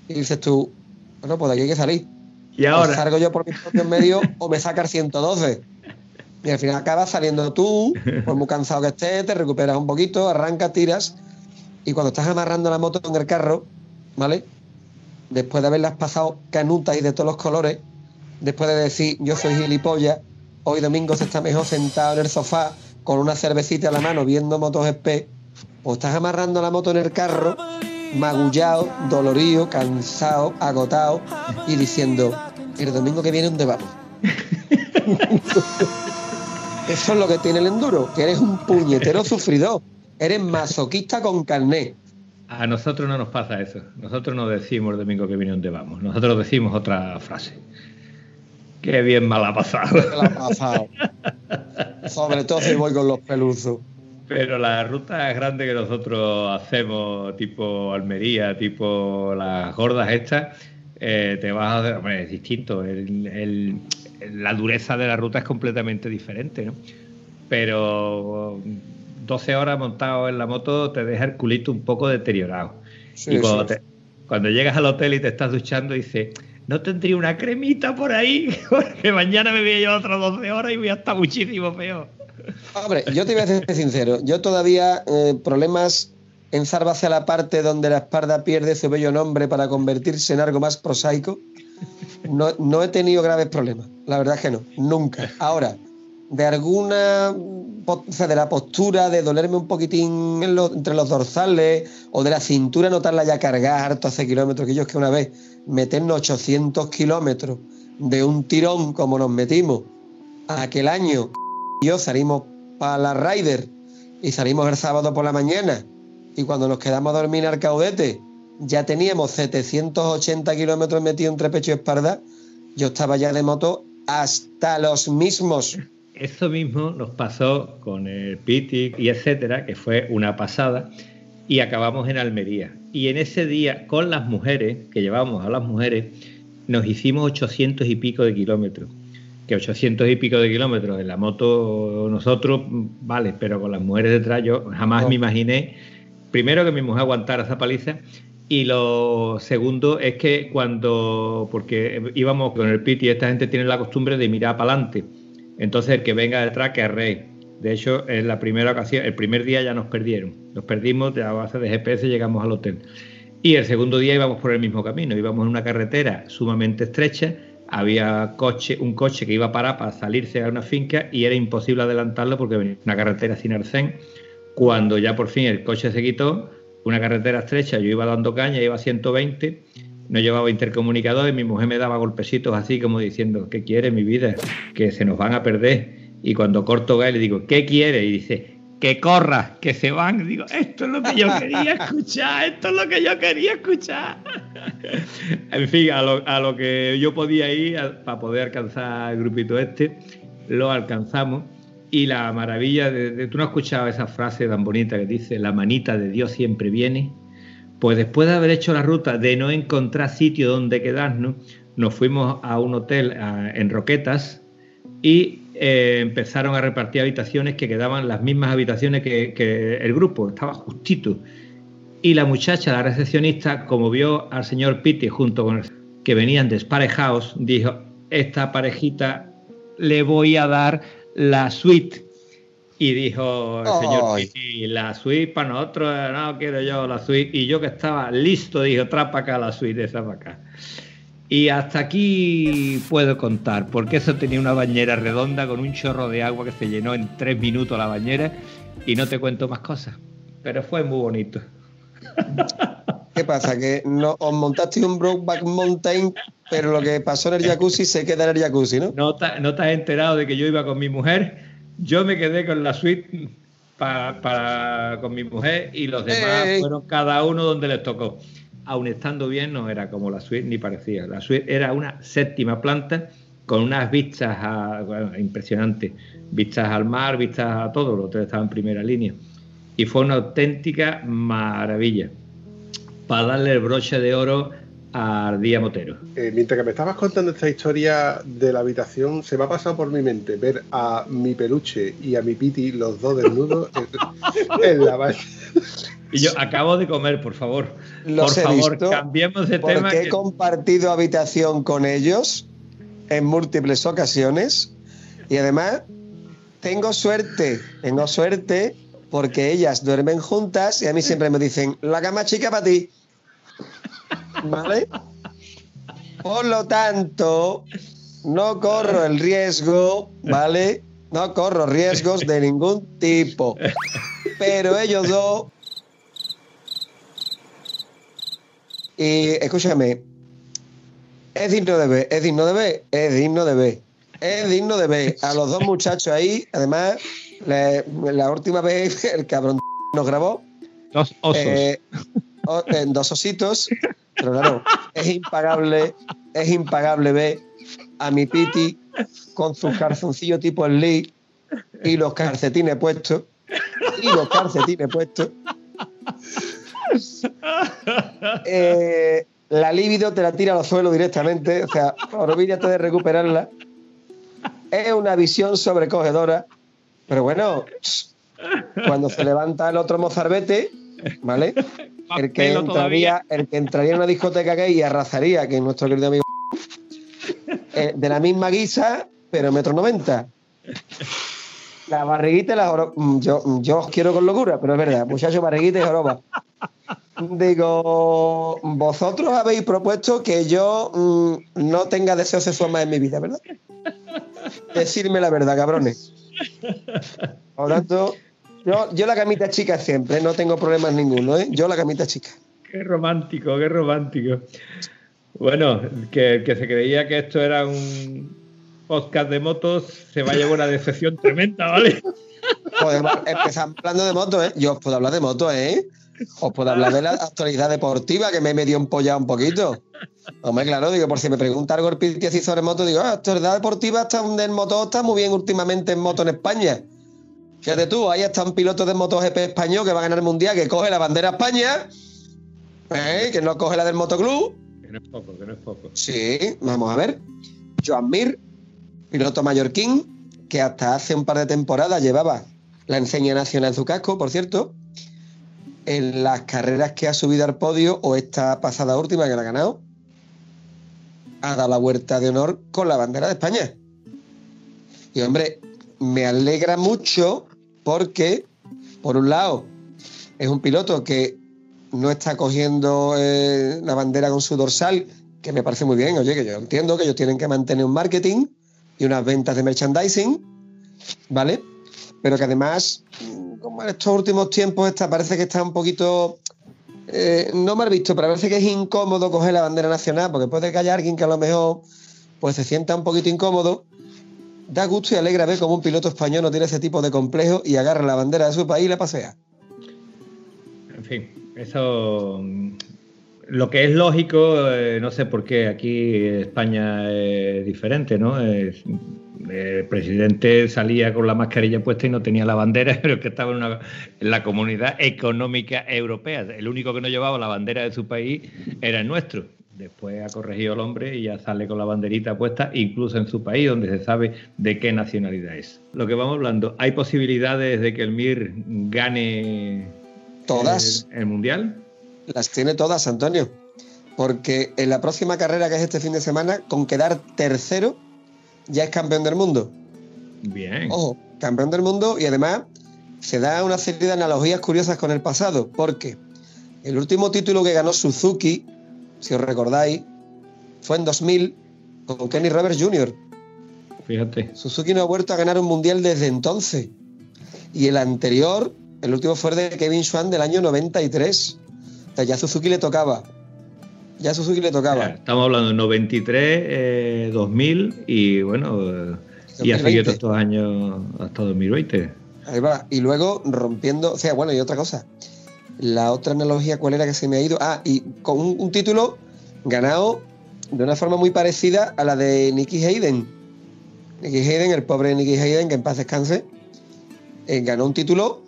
y dices tú, bueno, pues de aquí hay que salir. Y O ahora, salgo yo por mi propio medio o me saca el 112. Y al final acabas saliendo tú, por muy cansado que estés, te recuperas un poquito, arrancas, tiras. Y cuando estás amarrando la moto en el carro, ¿vale? Después de haberlas pasado canutas y de todos los colores, después de decir yo soy gilipollas, hoy domingo se está mejor sentado en el sofá con una cervecita en la mano viendo motos SP, o estás amarrando la moto en el carro, magullado, dolorido, cansado, agotado y diciendo, el domingo que viene, ¿dónde vamos? [laughs] Eso es lo que tiene el enduro, que eres un puñetero [laughs] sufridor, eres masoquista con carné. a nosotros no nos pasa eso. Nosotros no decimos el domingo que viene dónde vamos. Nosotros decimos otra frase. Qué bien mal ha pasado. ¿Qué le ha pasado? [laughs] Sobre todo si voy con los peluzos. Pero las rutas grandes que nosotros hacemos, tipo Almería, tipo las gordas estas, eh, te vas a... Hombre, es distinto, el- el- la dureza de la ruta es completamente diferente, ¿no? Pero 12 horas montado en la moto te deja el culito un poco deteriorado. Sí, y cuando, sí. te- cuando llegas al hotel y te estás duchando, dices, no tendría una cremita por ahí, [laughs] porque mañana me voy a llevar otras 12 horas y voy a estar muchísimo peor. Hombre, yo te voy a ser sincero. Yo todavía eh, problemas en Zarba hacia la parte donde la espalda pierde su bello nombre para convertirse en algo más prosaico. No, no he tenido graves problemas. La verdad es que no. Nunca. Ahora, de alguna. de la postura, de dolerme un poquitín entre los dorsales o de la cintura, notarla ya cargar harto hace kilómetros. Que yo es que una vez meternos 800 kilómetros de un tirón como nos metimos aquel año yo salimos para la Rider y salimos el sábado por la mañana y cuando nos quedamos a dormir en Arcaudete ya teníamos 780 kilómetros metidos entre pecho y espalda, yo estaba ya de moto hasta los mismos. Eso mismo nos pasó con el Piti y etcétera, que fue una pasada, y acabamos en Almería. Y en ese día, con las mujeres, que llevamos a las mujeres, nos hicimos 800 y pico de kilómetros. Que 800 y pico de kilómetros en la moto nosotros, vale, pero con las mujeres detrás yo jamás No. me imaginé, primero que mi mujer aguantara esa paliza, y lo segundo es que cuando, porque íbamos con el Piti, esta gente tiene la costumbre de mirar para adelante. Entonces el que venga detrás que es rey. De hecho, en la primera ocasión, el primer día ya nos perdieron. Nos perdimos de a base de GPS llegamos al hotel. Y el segundo día íbamos por el mismo camino. Íbamos en una carretera sumamente estrecha. Había coche, un coche que iba a parar para salirse a una finca y era imposible adelantarlo porque venía una carretera sin arcén. Cuando ya por fin el coche se quitó, una carretera estrecha, yo iba dando caña, iba a 120, no llevaba intercomunicador y mi mujer me daba golpecitos así como diciendo, ¿qué quiere mi vida? Que se nos van a perder. Y cuando corto gas le digo, ¿qué quiere? Y dice, que corra, que se van. Digo, esto es lo que yo quería escuchar, esto es lo que yo quería escuchar. [laughs] en fin, a lo, a lo que yo podía ir para poder alcanzar el grupito este, lo alcanzamos. Y la maravilla de, tú no has escuchado esa frase tan bonita que dice, la manita de Dios siempre viene. Pues después de haber hecho la ruta, de no encontrar sitio donde quedarnos, nos fuimos a un hotel en Roquetas y eh, empezaron a repartir habitaciones que quedaban las mismas habitaciones que, que el grupo, estaba justito. Y la muchacha, la recepcionista, como vio al señor Pitti junto con el que venían desparejados, dijo, esta parejita le voy a dar la suite. Y dijo el señor Ay. Pitti, la suite para nosotros, no quiero yo la suite. Y yo que estaba listo, dijo, trae para acá la suite, esa para acá. Y hasta aquí puedo contar, porque eso tenía una bañera redonda con un chorro de agua que se llenó en tres minutos la bañera y no te cuento más cosas. Pero fue muy bonito. [laughs] ¿Qué pasa? Que no, os montaste un Brokeback Mountain, pero lo que pasó en el jacuzzi se queda en el jacuzzi, ¿no? ¿No te, no te has enterado de que yo iba con mi mujer? Yo me quedé con la suite para, para- con mi mujer y los demás Ey. fueron cada uno donde les tocó. Aun estando bien, no era como la suite ni parecía. La suite era una séptima planta con unas vistas a, bueno, impresionantes. Vistas al mar, vistas a todo. Los hotel estaba en primera línea. Y fue una auténtica maravilla. Para darle el broche de oro al día motero. Eh, mientras que me estabas contando esta historia de la habitación, se me ha pasado por mi mente ver a mi peluche y a mi piti, los dos desnudos, en, [laughs] en la bañera. Y yo acabo de comer, por favor. Los por he favor, visto cambiemos de tema. Porque he que- compartido habitación con ellos en múltiples ocasiones y además tengo suerte, tengo suerte porque ellas duermen juntas y a mí siempre me dicen, la cama chica para ti. ¿Vale? Por lo tanto, no corro el riesgo, ¿vale? No corro riesgos de ningún tipo. Pero ellos dos Y escúchame, es digno de ver, es digno de ver, es digno de ver, es digno de ver a los dos muchachos ahí. Además, le- la última vez [laughs] el cabrón nos grabó Dos osos. eh, o- en dos ositos, pero claro, es impagable, es impagable ver a mi Piti con sus calzoncillos tipo el Lee y los calcetines puestos, y los calcetines puestos. Eh, la libido te la tira al suelo directamente, o sea, olvídate de recuperarla. Es una visión sobrecogedora, pero bueno, cuando se levanta el otro mozarbete, ¿vale? El que, entraría, el que entraría en una discoteca gay y arrasaría, que es nuestro querido amigo eh, de la misma guisa, pero metro noventa. La barriguita y la joroba. Mm, Yo, mm, yo os quiero con locura, pero es verdad, muchachos, barriguita y joroba. Digo, vosotros habéis propuesto que yo mm, no tenga deseo sexual más en mi vida, ¿verdad? Decirme la verdad, cabrones. [laughs] Tanto, yo, yo la camita chica siempre, no tengo problemas ninguno, ¿eh? Yo la camita chica. Qué romántico, qué romántico. Bueno, que que se creía que esto era un podcast de motos se va a llevar una decepción tremenda, ¿vale? [laughs] Podemos empezar hablando de motos, ¿eh? Yo os puedo hablar de motos, ¿eh? Os puedo hablar de la [laughs] actualidad deportiva que me he medio empollado un poquito. Hombre, claro, digo, por si me pregunta algo el Piti así sobre moto, digo, ah, actualidad deportiva está, del motor está muy bien últimamente en moto en España. Fíjate tú, ahí está un piloto de MotoGP español que va a ganar el mundial, que coge la bandera España, ¿eh? que no coge la del motoclub. Que no es poco, que no es poco. Sí, vamos a ver. Joan Mir, piloto mallorquín, que hasta hace un par de temporadas llevaba la enseña nacional en su casco, por cierto. En las carreras que ha subido al podio, o esta pasada última que la ha ganado, ha dado la vuelta de honor con la bandera de España. Y hombre, me alegra mucho porque, por un lado, es un piloto que no está cogiendo eh, la bandera con su dorsal, que me parece muy bien. Oye, que yo entiendo que ellos tienen que mantener un marketing y unas ventas de merchandising, ¿vale? Pero que además, como en estos últimos tiempos, esta, parece que está un poquito. eh, no mal visto, pero parece que es incómodo coger la bandera nacional, porque puede que haya alguien que a lo mejor pues se sienta un poquito incómodo. Da gusto y alegra ver cómo un piloto español no tiene ese tipo de complejo y agarra la bandera de su país y la pasea. En fin, eso. Lo que es lógico, eh, no sé por qué aquí España es diferente, ¿no? Es- el presidente salía con la mascarilla puesta y no tenía la bandera, [laughs] pero que estaba en, una- en la comunidad económica europea. El único que no llevaba la bandera de su país era el nuestro. Después ha corregido el hombre y ya sale con la banderita puesta, incluso en su país, donde se sabe de qué nacionalidad es. Lo que vamos hablando, ¿hay posibilidades de que el MIR gane Todas. el, el Mundial? Las tiene todas, Antonio. Porque en la próxima carrera que es este fin de semana, con quedar tercero, ya es campeón del mundo. Bien. Ojo, campeón del mundo y además se da una serie de analogías curiosas con el pasado, porque el último título que ganó Suzuki, si os recordáis, fue en 2000 con Kenny Roberts Jr. Fíjate. Suzuki no ha vuelto a ganar un mundial desde entonces. Y el anterior, el último fue el de Kevin Swan del año 93. O sea, ya a Suzuki le tocaba. Ya a Suzuki le tocaba. Estamos hablando de 93, eh, 2000 y bueno, y ha 2020. seguido todos estos años hasta 2020. Ahí va. Y luego rompiendo. O sea, bueno, y otra cosa. La otra analogía, ¿cuál era que se me ha ido? Ah, y con un, un título ganado de una forma muy parecida a la de Nicky Hayden. Nicky Hayden, el pobre Nicky Hayden, que en paz descanse, eh, ganó un título,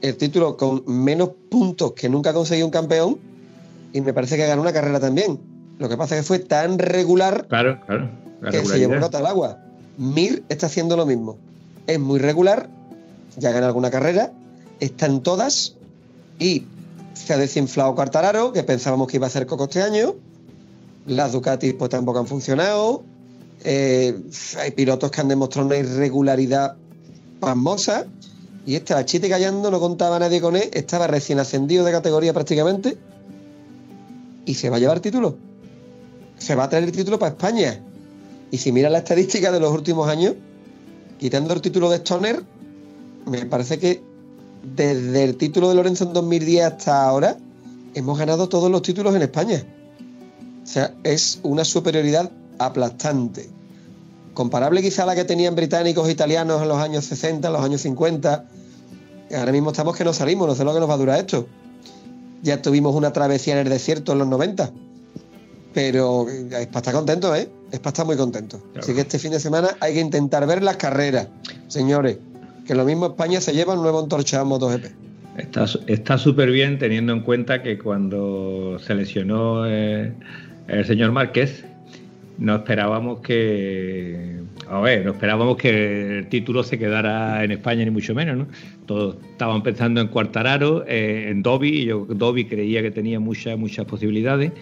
el título con menos puntos que nunca ha conseguido un campeón, y me parece que ganó una carrera también. Lo que pasa es que fue tan regular Claro, claro. la que se llevó nota al agua. Mir está haciendo lo mismo. Es muy regular, ya gana alguna carrera, está en todas y se ha desinflado Quartararo, que pensábamos que iba a ser Coco este año. Las Ducatis pues tampoco han funcionado. Eh, hay pilotos que han demostrado una irregularidad pasmosa. Y este Achite callando, no contaba nadie con él, estaba recién ascendido de categoría prácticamente. Y se va a llevar título. Se va a traer el título para España. Y si miras la estadística de los últimos años, quitando el título de Stoner, me parece que desde el título de Lorenzo en 2010 hasta ahora, hemos ganado todos los títulos en España. O sea, es una superioridad aplastante. Comparable quizá a la que tenían británicos e italianos en los años 60, en los años 50. Y ahora mismo estamos que no salimos, no sé lo que nos va a durar esto. Ya tuvimos una travesía en el desierto en los 90. Pero es para estar contento, ¿eh? Es para estar muy contento. Claro. Así que este fin de semana hay que intentar ver las carreras, señores. Que lo mismo España se lleva un nuevo entorchado en MotoGP. Está está súper bien teniendo en cuenta que cuando se lesionó eh, el señor Márquez, no esperábamos que a ver, no esperábamos que el título se quedara en España ni mucho menos, ¿no? Todos estaban pensando en Cuartararo, eh, en Dobby, y yo Dobby creía que tenía muchas muchas posibilidades,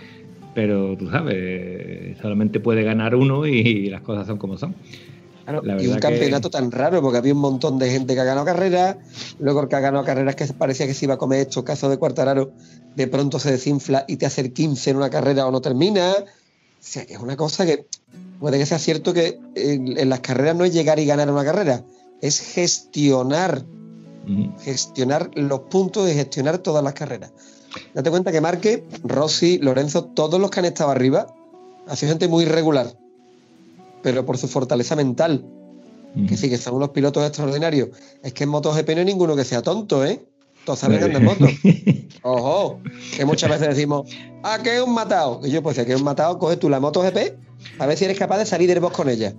pero tú sabes, solamente puede ganar uno y las cosas son como son. Claro, y un campeonato tan raro, porque había un montón de gente que ha ganado carreras, luego el que ha ganado carreras que parecía que se iba a comer esto, caso de Cuartararo, de pronto se desinfla y te hace el 15 en una carrera o no termina. O sea, que es una cosa que puede que sea cierto que en, las carreras no es llegar y ganar una carrera, es gestionar, gestionar los puntos y gestionar todas las carreras. Date cuenta que Marque, Rossi, Lorenzo, todos los que han estado arriba, ha sido gente muy irregular pero por su fortaleza mental. Que sí, que son unos pilotos extraordinarios. Es que en MotoGP no hay ninguno que sea tonto, ¿eh? Todos saben que en moto. Ojo, que muchas veces decimos, ah, que es un matado. Y yo, pues, que es un matado, coge tú la MotoGP a ver si eres capaz de salir del bosque con ella.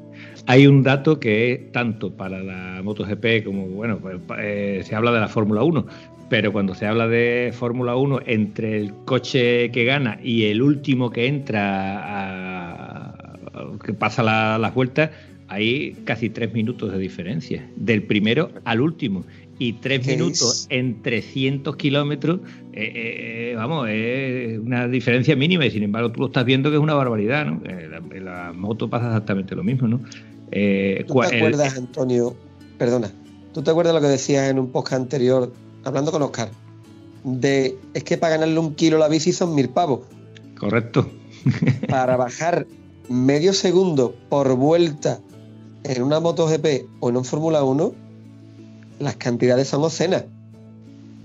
Hay un dato que es tanto para la MotoGP como, bueno, pues, eh, se habla de la Fórmula 1, pero cuando se habla de Fórmula 1, entre el coche que gana y el último que entra a, que pasa las vueltas, hay casi tres minutos de diferencia, del primero al último. Y tres minutos en 300 kilómetros, eh, eh, vamos, es una diferencia mínima y sin embargo tú lo estás viendo que es una barbaridad, ¿no? En eh, la, moto pasa exactamente lo mismo, ¿no? ¿Tú te acuerdas, Antonio? Perdona, ¿tú te acuerdas lo que decías en un podcast anterior, hablando con Oscar? De, es que para ganarle un kilo la bici son mil pavos. Correcto. Para bajar medio segundo por vuelta en una MotoGP o en un Fórmula 1, las cantidades son obscenas.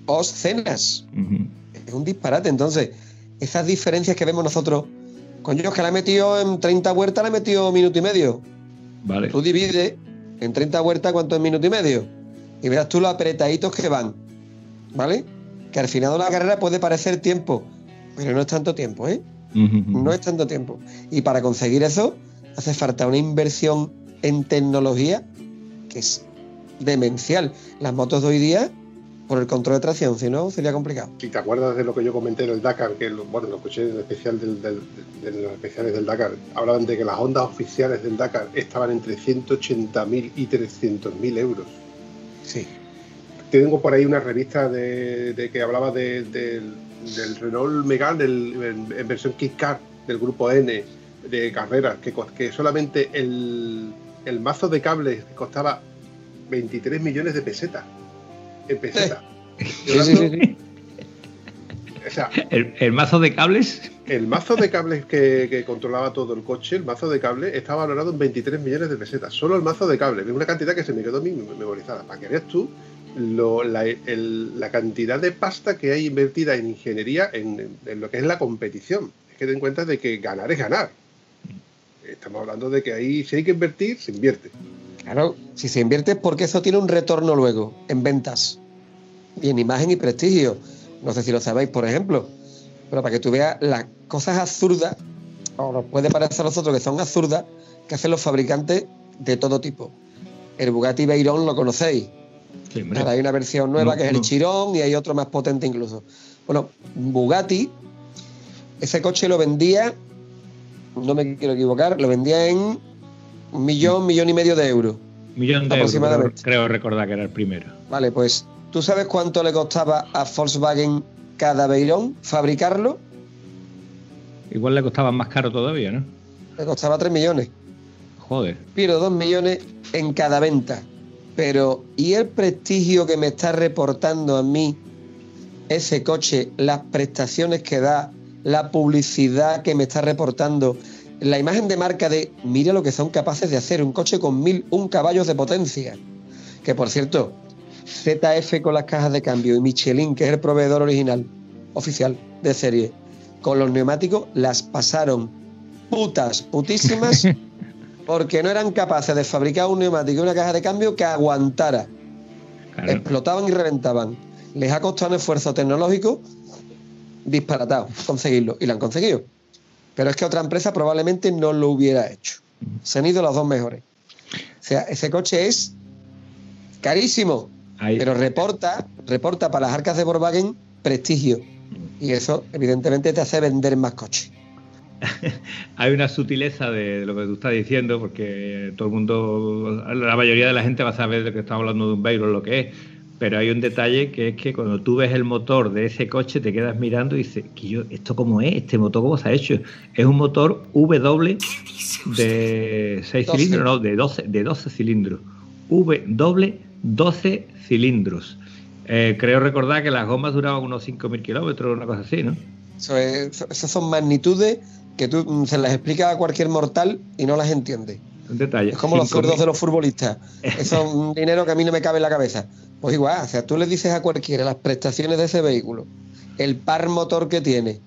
Obscenas. Es un disparate. Entonces, esas diferencias que vemos nosotros, coño, que la ha metido en 30 vueltas, la ha metido minuto y medio. Vale. Tú divides en 30 vueltas cuánto es minuto y medio. Y verás tú los apretaditos que van. ¿Vale? Que al final de la carrera puede parecer tiempo, pero no es tanto tiempo, ¿eh? No es tanto tiempo. Y para conseguir eso hace falta una inversión en tecnología que es demencial. Las motos de hoy día, por el control de tracción, si no, sería complicado. Si te acuerdas de lo que yo comenté en el Dakar, que bueno, lo escuché en especial del, de los especiales del Dakar, hablaban de que las ondas oficiales del Dakar estaban entre 180.000 y 300.000 euros. Sí. Tengo por ahí una revista de, que hablaba de, del Renault Megane en, versión Kit Car del grupo N de carreras, que, que solamente el, el, mazo de cables costaba 23 millones de pesetas. En pesetas. [laughs] o sea, ¿El, mazo de cables? El mazo de cables que, controlaba todo el coche, el mazo de cables, estaba valorado en 23 millones de pesetas. Solo el mazo de cables. Es una cantidad que se me quedó a mí memorizada. Para que veas tú la, cantidad de pasta que hay invertida en ingeniería en, lo que es la competición. Es que ten cuenta de que ganar es ganar. Estamos hablando de que ahí si hay que invertir, se invierte. Claro, si se invierte es porque eso tiene un retorno luego en ventas y en imagen y prestigio. No sé si lo sabéis, por ejemplo, pero para que tú veas las cosas absurdas, o nos puede parecer a nosotros que son absurdas, que hacen los fabricantes de todo tipo. El Bugatti Veyron lo conocéis, hay una versión nueva que es el Chirón y hay otro más potente incluso. Bueno, Bugatti, ese coche lo vendía, no me quiero equivocar, lo vendía en un millón, millón y medio de euros. Millón de aproximadamente. creo recordar que era el primero. Vale, pues ¿tú sabes cuánto le costaba a Volkswagen cada Veyron fabricarlo? Igual le costaba más caro todavía, ¿no? Le costaba 3 millones. Joder. Pero 2 millones en cada venta. Pero, ¿y el prestigio que me está reportando a mí ese coche, las prestaciones que da, la publicidad que me está reportando, la imagen de marca de, mira lo que son capaces de hacer, un coche con mil, un caballos de potencia? Que por cierto, ZF con las cajas de cambio y Michelin, que es el proveedor original, oficial, de serie, con los neumáticos las pasaron putas, putísimas [laughs] porque no eran capaces de fabricar un neumático y una caja de cambio que aguantara. Explotaban y reventaban. Les ha costado un esfuerzo tecnológico disparatado conseguirlo y lo han conseguido. Pero es que otra empresa probablemente no lo hubiera hecho. Se han ido los dos mejores. O sea, ese coche es carísimo. Ahí- Pero reporta, reporta para las arcas de Volkswagen prestigio. Y eso, evidentemente, te hace vender más coches. [laughs] hay una sutileza de, lo que tú estás diciendo, porque todo el mundo, la mayoría de la gente va a saber de que estamos hablando de un Veyron, lo que es. Pero hay un detalle que es que cuando tú ves el motor de ese coche, te quedas mirando y dices, "¿Que yo, ¿esto cómo es? ¿Este motor cómo se ha hecho? Es un motor W de 6 12. cilindros, no, de 12, de 12 cilindros. W 12 cilindros. Eh, creo recordar que las gomas duraban unos 5.000 kilómetros, una cosa así, ¿no? Eso es- esas son magnitudes que tú mm, se las explicas a cualquier mortal y no las entiende. Un detalle. Es como los 5.000. sueldos de los futbolistas. Eso es un dinero que a mí no me cabe en la cabeza. Pues igual, o sea, tú le dices a cualquiera las prestaciones de ese vehículo, el par motor que tiene.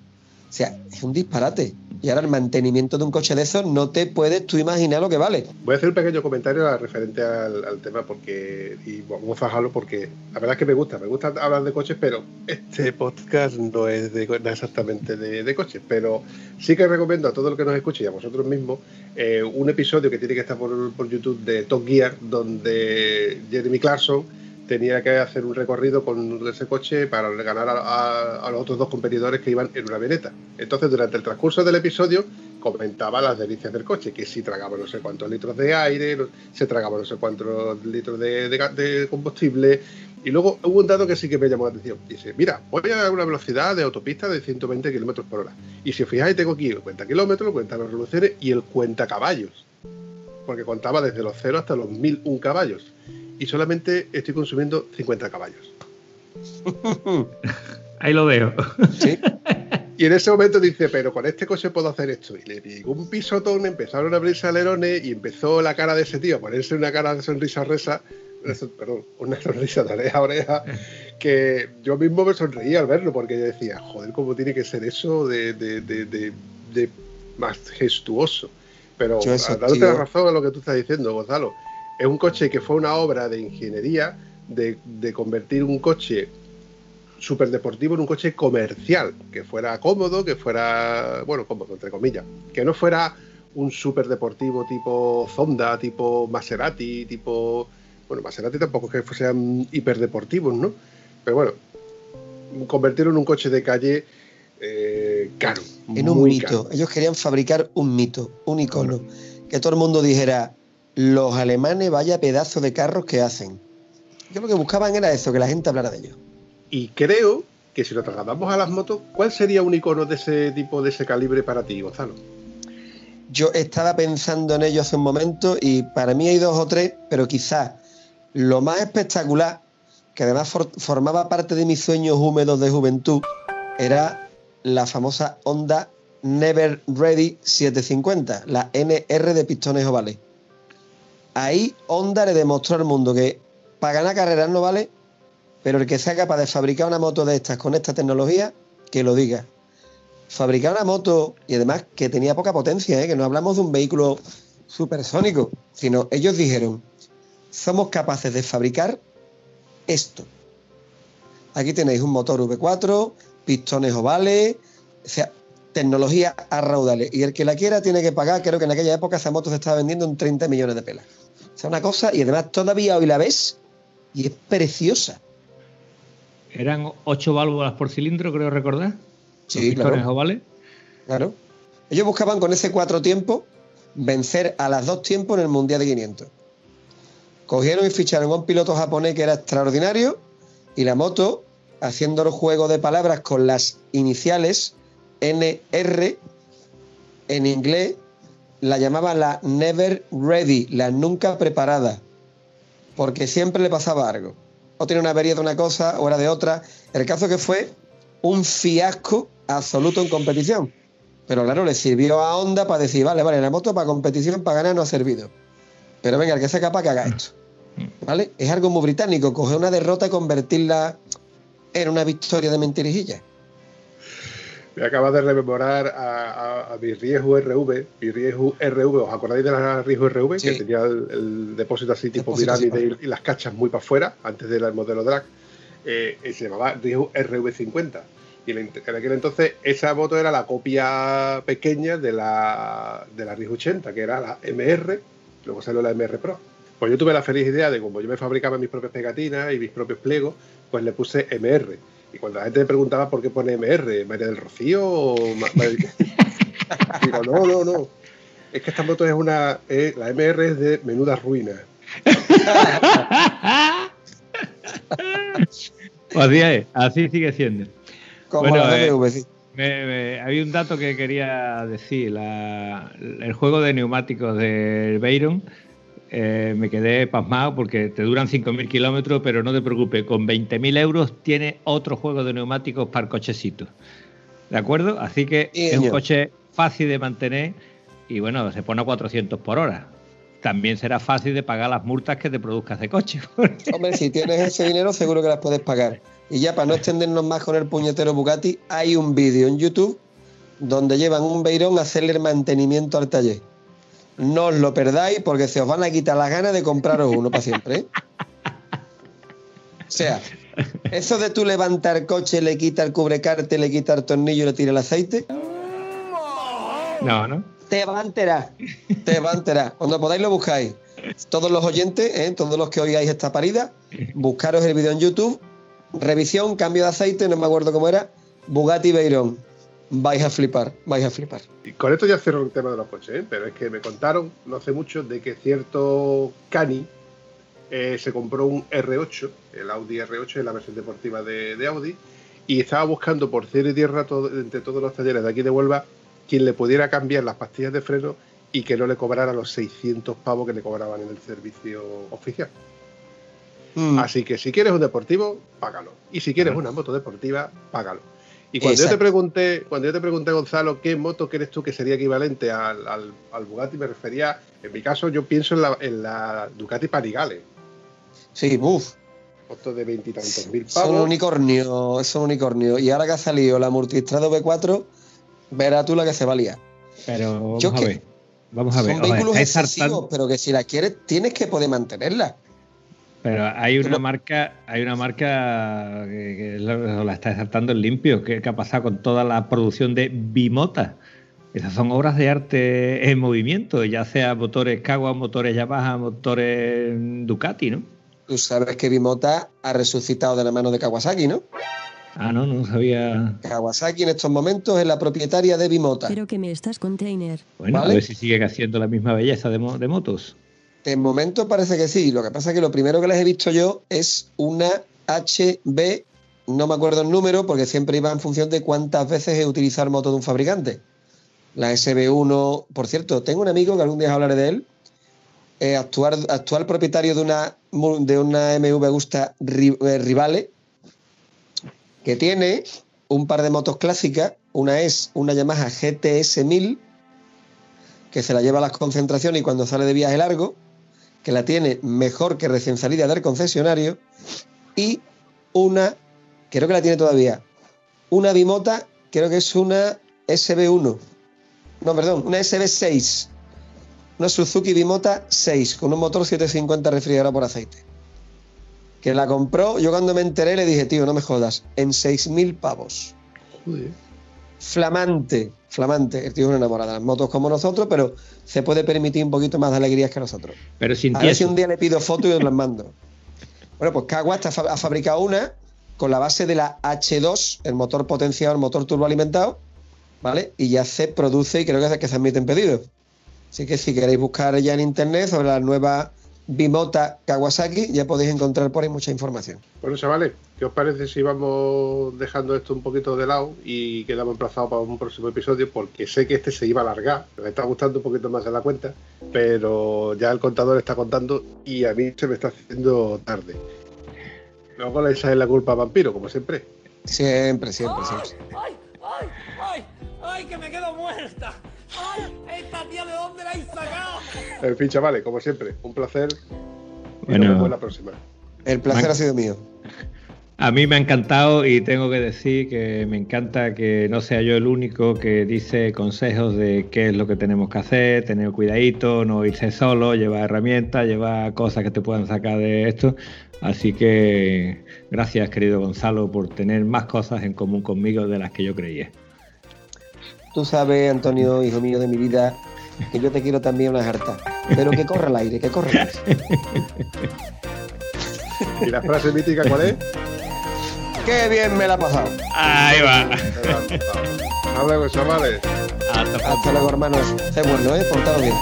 O sea, es un disparate. Y ahora el mantenimiento de un coche de esos no te puedes tú imaginar lo que vale. Voy a hacer un pequeño comentario referente al, tema porque y vamos a fajarlo porque la verdad es que me gusta, me gusta hablar de coches, pero este podcast no es de, no exactamente de, coches, pero sí que recomiendo a todo el que nos escuche y a vosotros mismos eh, un episodio que tiene que estar por, por YouTube de Top Gear donde Jeremy Clarkson tenía que hacer un recorrido con ese coche para ganar a, los otros dos competidores que iban en una veneta. Entonces, durante el transcurso del episodio, comentaba las delicias del coche, que si tragaba no sé cuántos litros de aire, se tragaba no sé cuántos litros de, combustible. Y luego hubo un dato que sí que me llamó la atención. Dice, mira, voy a una velocidad de autopista de 120 kilómetros por hora. Y si os fijáis, tengo aquí el cuenta kilómetros, cuenta las revoluciones y el cuenta caballos. Porque contaba desde los 0 hasta los 1001 caballos. Y solamente estoy consumiendo 50 caballos. [laughs] Ahí lo dejo. ¿sí? Y en ese momento dice, pero con este coche puedo hacer esto. Y le pegó un pisotón, empezaron a abrirse alerones y empezó la cara de ese tío a ponerse una cara de sonrisa resa, perdón, una sonrisa de oreja a oreja, que yo mismo me sonreía al verlo, porque yo decía, joder, cómo tiene que ser eso de, de, de, de- de majestuoso. Pero dándote la razón a lo que tú estás diciendo, Gonzalo, es un coche que fue una obra de ingeniería de, de convertir un coche superdeportivo en un coche comercial, que fuera cómodo, que fuera, bueno, cómodo, entre comillas, que no fuera un superdeportivo tipo Zonda, tipo Maserati, tipo, bueno, Maserati tampoco es que sean hiperdeportivos, ¿no? Pero bueno, convertirlo en un coche de calle eh, caro. En un mito. caro. Ellos querían fabricar un mito, un icono. Que todo el mundo dijera, los alemanes vaya pedazo de carros que hacen. Yo lo que buscaban era eso, que la gente hablara de ellos. Y creo que si lo trasladamos a las motos, ¿cuál sería un icono de ese tipo, de ese calibre para ti, Gonzalo? Yo estaba pensando en ello hace un momento y para mí hay dos o tres, pero quizás lo más espectacular, que además for- formaba parte de mis sueños húmedos de juventud, era la famosa Honda Never Ready 750, la NR de pistones ovales. Ahí Honda le demostró al mundo que para ganar carreras no vale, pero el que sea capaz de fabricar una moto de estas con esta tecnología, que lo diga fabricar una moto y además que tenía poca potencia, ¿eh? que no hablamos de un vehículo supersónico, sino ellos dijeron, somos capaces de fabricar esto. Aquí tenéis un motor V4, pistones ovales, o sea, tecnología a raudales. Y el que la quiera tiene que pagar, creo que en aquella época esa moto se estaba vendiendo en 30 millones de pelas. O sea, una cosa, y además todavía hoy la ves y es preciosa. Eran ocho válvulas por cilindro, creo recordar. Sí, Los claro. ovales. Claro. Ellos buscaban con ese cuatro tiempos vencer a las dos tiempos en el Mundial de 500. Cogieron y ficharon a un piloto japonés que era extraordinario y la moto, haciendo el juego de palabras con las iniciales NR en inglés, la llamaban la Never Ready, la nunca preparada, porque siempre le pasaba algo. O tenía una avería de una cosa o era de otra. El caso que fue un fiasco absoluto en competición. Pero claro, le sirvió a Honda para decir, vale, vale, la moto para competición, para ganar no ha servido. Pero venga, el que sea capaz que haga esto. ¿Vale? Es algo muy británico, coger una derrota y convertirla en una victoria de mentirijilla. Me acabas de rememorar a, a, a mi Riesgo RV. Mi RV, ¿os acordáis de la Riesgo RV? Sí. Que tenía el, el depósito así tipo Depósito pirámide y, y las cachas muy para afuera, antes del modelo drag. Eh, se llamaba Riesgo RV50. Y en, en aquel entonces esa moto era la copia pequeña de la, de la Riesgo 80, que era la MR, luego salió la MR Pro. Pues yo tuve la feliz idea de, como yo me fabricaba mis propias pegatinas y mis propios plegos, pues le puse MR. Y cuando la gente me preguntaba por qué pone MR, María del Rocío o Digo, no, no, no. Es que esta moto es una. eh, la MR es de menuda ruina. Pues [laughs] así es, así sigue siendo. Como Bueno, la eh, BMW, sí. Me- me- había un dato que quería decir. la- el juego de neumáticos del Veyron eh, me quedé pasmado porque te duran 5.000 kilómetros, pero no te preocupes, con 20.000 euros tiene otro juego de neumáticos para el cochecito. ¿De acuerdo? Así que Sí, es un coche fácil de mantener y bueno, se pone a 400 por hora. También será fácil de pagar las multas que te produzca ese coche. [laughs] Hombre, si tienes ese dinero, seguro que las puedes pagar. Y ya para no extendernos más con el puñetero Bugatti, hay un vídeo en YouTube donde llevan un Beirón a hacerle el mantenimiento al taller. No os lo perdáis porque se os van a quitar las ganas de compraros uno para siempre. ¿eh? O sea, eso de tú levantar el coche, le quita el cubrecarte, le quita el tornillo y le tira el aceite, no, ¿no? te va a enterar. Te va a enterar. Cuando podáis lo buscáis. Todos los oyentes, ¿eh? todos los que oigáis esta parida, buscaros el vídeo en YouTube. Revisión, cambio de aceite, no me acuerdo cómo era. Bugatti Veyron. Vais a flipar, vais a flipar. Y con esto ya cierro el tema de los coches, ¿eh? pero es que me contaron no hace mucho de que cierto Cani eh, se compró un R8, el Audi R8, en la versión deportiva de, de Audi, y estaba buscando por cielo y tierra todo- entre todos los talleres de aquí de Huelva quien le pudiera cambiar las pastillas de freno y que no le cobrara los 600 pavos que le cobraban en el servicio oficial. Mm. Así que si quieres un deportivo, págalo. Y si quieres una moto deportiva, págalo. Y cuando yo te pregunté, cuando yo te pregunté, Gonzalo, qué moto crees tú que sería equivalente al, al, al Bugatti, me refería, en mi caso, yo pienso en la, en la Ducati Panigale, Sí, uff. moto de veintitantos mil Son pavos. unicornio, son unicornio. Y ahora que ha salido la Multistrada V4, verás tú la que se valía. Pero vamos Yo a que- ver. Vamos a ver. Son os vehículos excesivos, pero que si la quieres, tienes que poder mantenerla. Pero hay una Pero- marca, hay una marca que, que la, la está saltando en limpio. ¿Qué, qué ha pasado con toda la producción de bimota? Esas son obras de arte en movimiento, ya sea motores Kawa, motores Yamaha, motores Ducati, ¿no? Tú sabes que Bimota ha resucitado de la mano de Kawasaki, ¿no? Ah, no, no sabía. Kawasaki en estos momentos es la propietaria de Bimota. Pero que me estás container. Bueno, ¿Vale? a ver si sigue haciendo la misma belleza de, mo- de motos. De momento parece que sí. Lo que pasa es que lo primero que les he visto yo es una HB, no me acuerdo el número, porque siempre iba en función de cuántas veces he utilizado moto de un fabricante. La SB1, por cierto, tengo un amigo que algún día hablaré de él, eh, actual, propietario de una, de una MV Gusta eh, Rivale, que tiene un par de motos clásicas. Una es una Yamaha GTS 1000, que se la lleva a las concentraciones y cuando sale de viaje largo, que la tiene mejor que recién salida del concesionario, y una, creo que la tiene todavía, una Bimota, creo que es una SB1, no, perdón, una SB6, una Suzuki Bimota 6, con un motor 750 refrigerado por aceite. Que la compró, yo cuando me enteré le dije, tío, no me jodas, en 6.000 pavos Joder. flamante, flamante. El tío es una enamorada de las motos como nosotros, pero se puede permitir un poquito más de alegrías que nosotros. Pero sin A ver si un día le pido fotos y os las mando. Bueno, pues fa- ha fabricado una con la base de la H2, el motor potenciado, el motor turboalimentado, ¿vale? Y ya se produce y creo que, que se admiten pedidos. Así que si queréis buscar ya en internet sobre la nueva Bimota Kawasaki, ya podéis encontrar por ahí mucha información. Bueno, chavales, ¿qué os parece si vamos dejando esto un poquito de lado y quedamos emplazados para un próximo episodio? Porque sé que este se iba a alargar, me está gustando un poquito más de la cuenta, pero ya el contador está contando y a mí se me está haciendo tarde. Luego le echáis la culpa a Vampiro, como siempre. Siempre, siempre, siempre. ¡Ay, ay, ay! ¡Ay, que me quedo muerta! ¡Ay, esta tía de dónde la habéis sacado! En fin, chavales, como siempre, un placer. Y Bueno. nos vemos la próxima. El placer ha sido mío. A mí me ha encantado y tengo que decir que me encanta que no sea yo el único que dice consejos de qué es lo que tenemos que hacer, tener cuidadito, no irse solo, llevar herramientas, llevar cosas que te puedan sacar de esto. Así que gracias querido Gonzalo por tener más cosas en común conmigo de las que yo creía. Tú sabes, Antonio, hijo mío de mi vida, que yo te quiero también una harta. Pero que corre el aire, que el aire. ¿Y la frase mítica cuál es? ¡Qué bien me la ha pasado! Ahí va. Hasta luego, chavales. Hasta Hasta luego, hermanos. Sé bueno, ¿eh? Portado bien.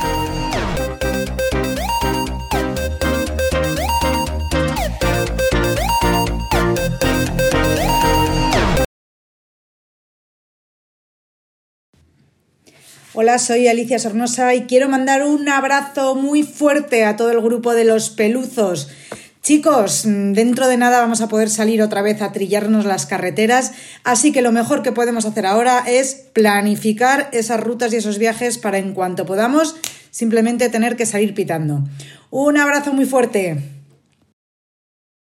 Hola, soy Alicia Sornosa y quiero mandar un abrazo muy fuerte a todo el grupo de los peluzos. Chicos, dentro de nada vamos a poder salir otra vez a trillarnos las carreteras, así que lo mejor que podemos hacer ahora es planificar esas rutas y esos viajes para en cuanto podamos simplemente tener que salir pitando. Un abrazo muy fuerte.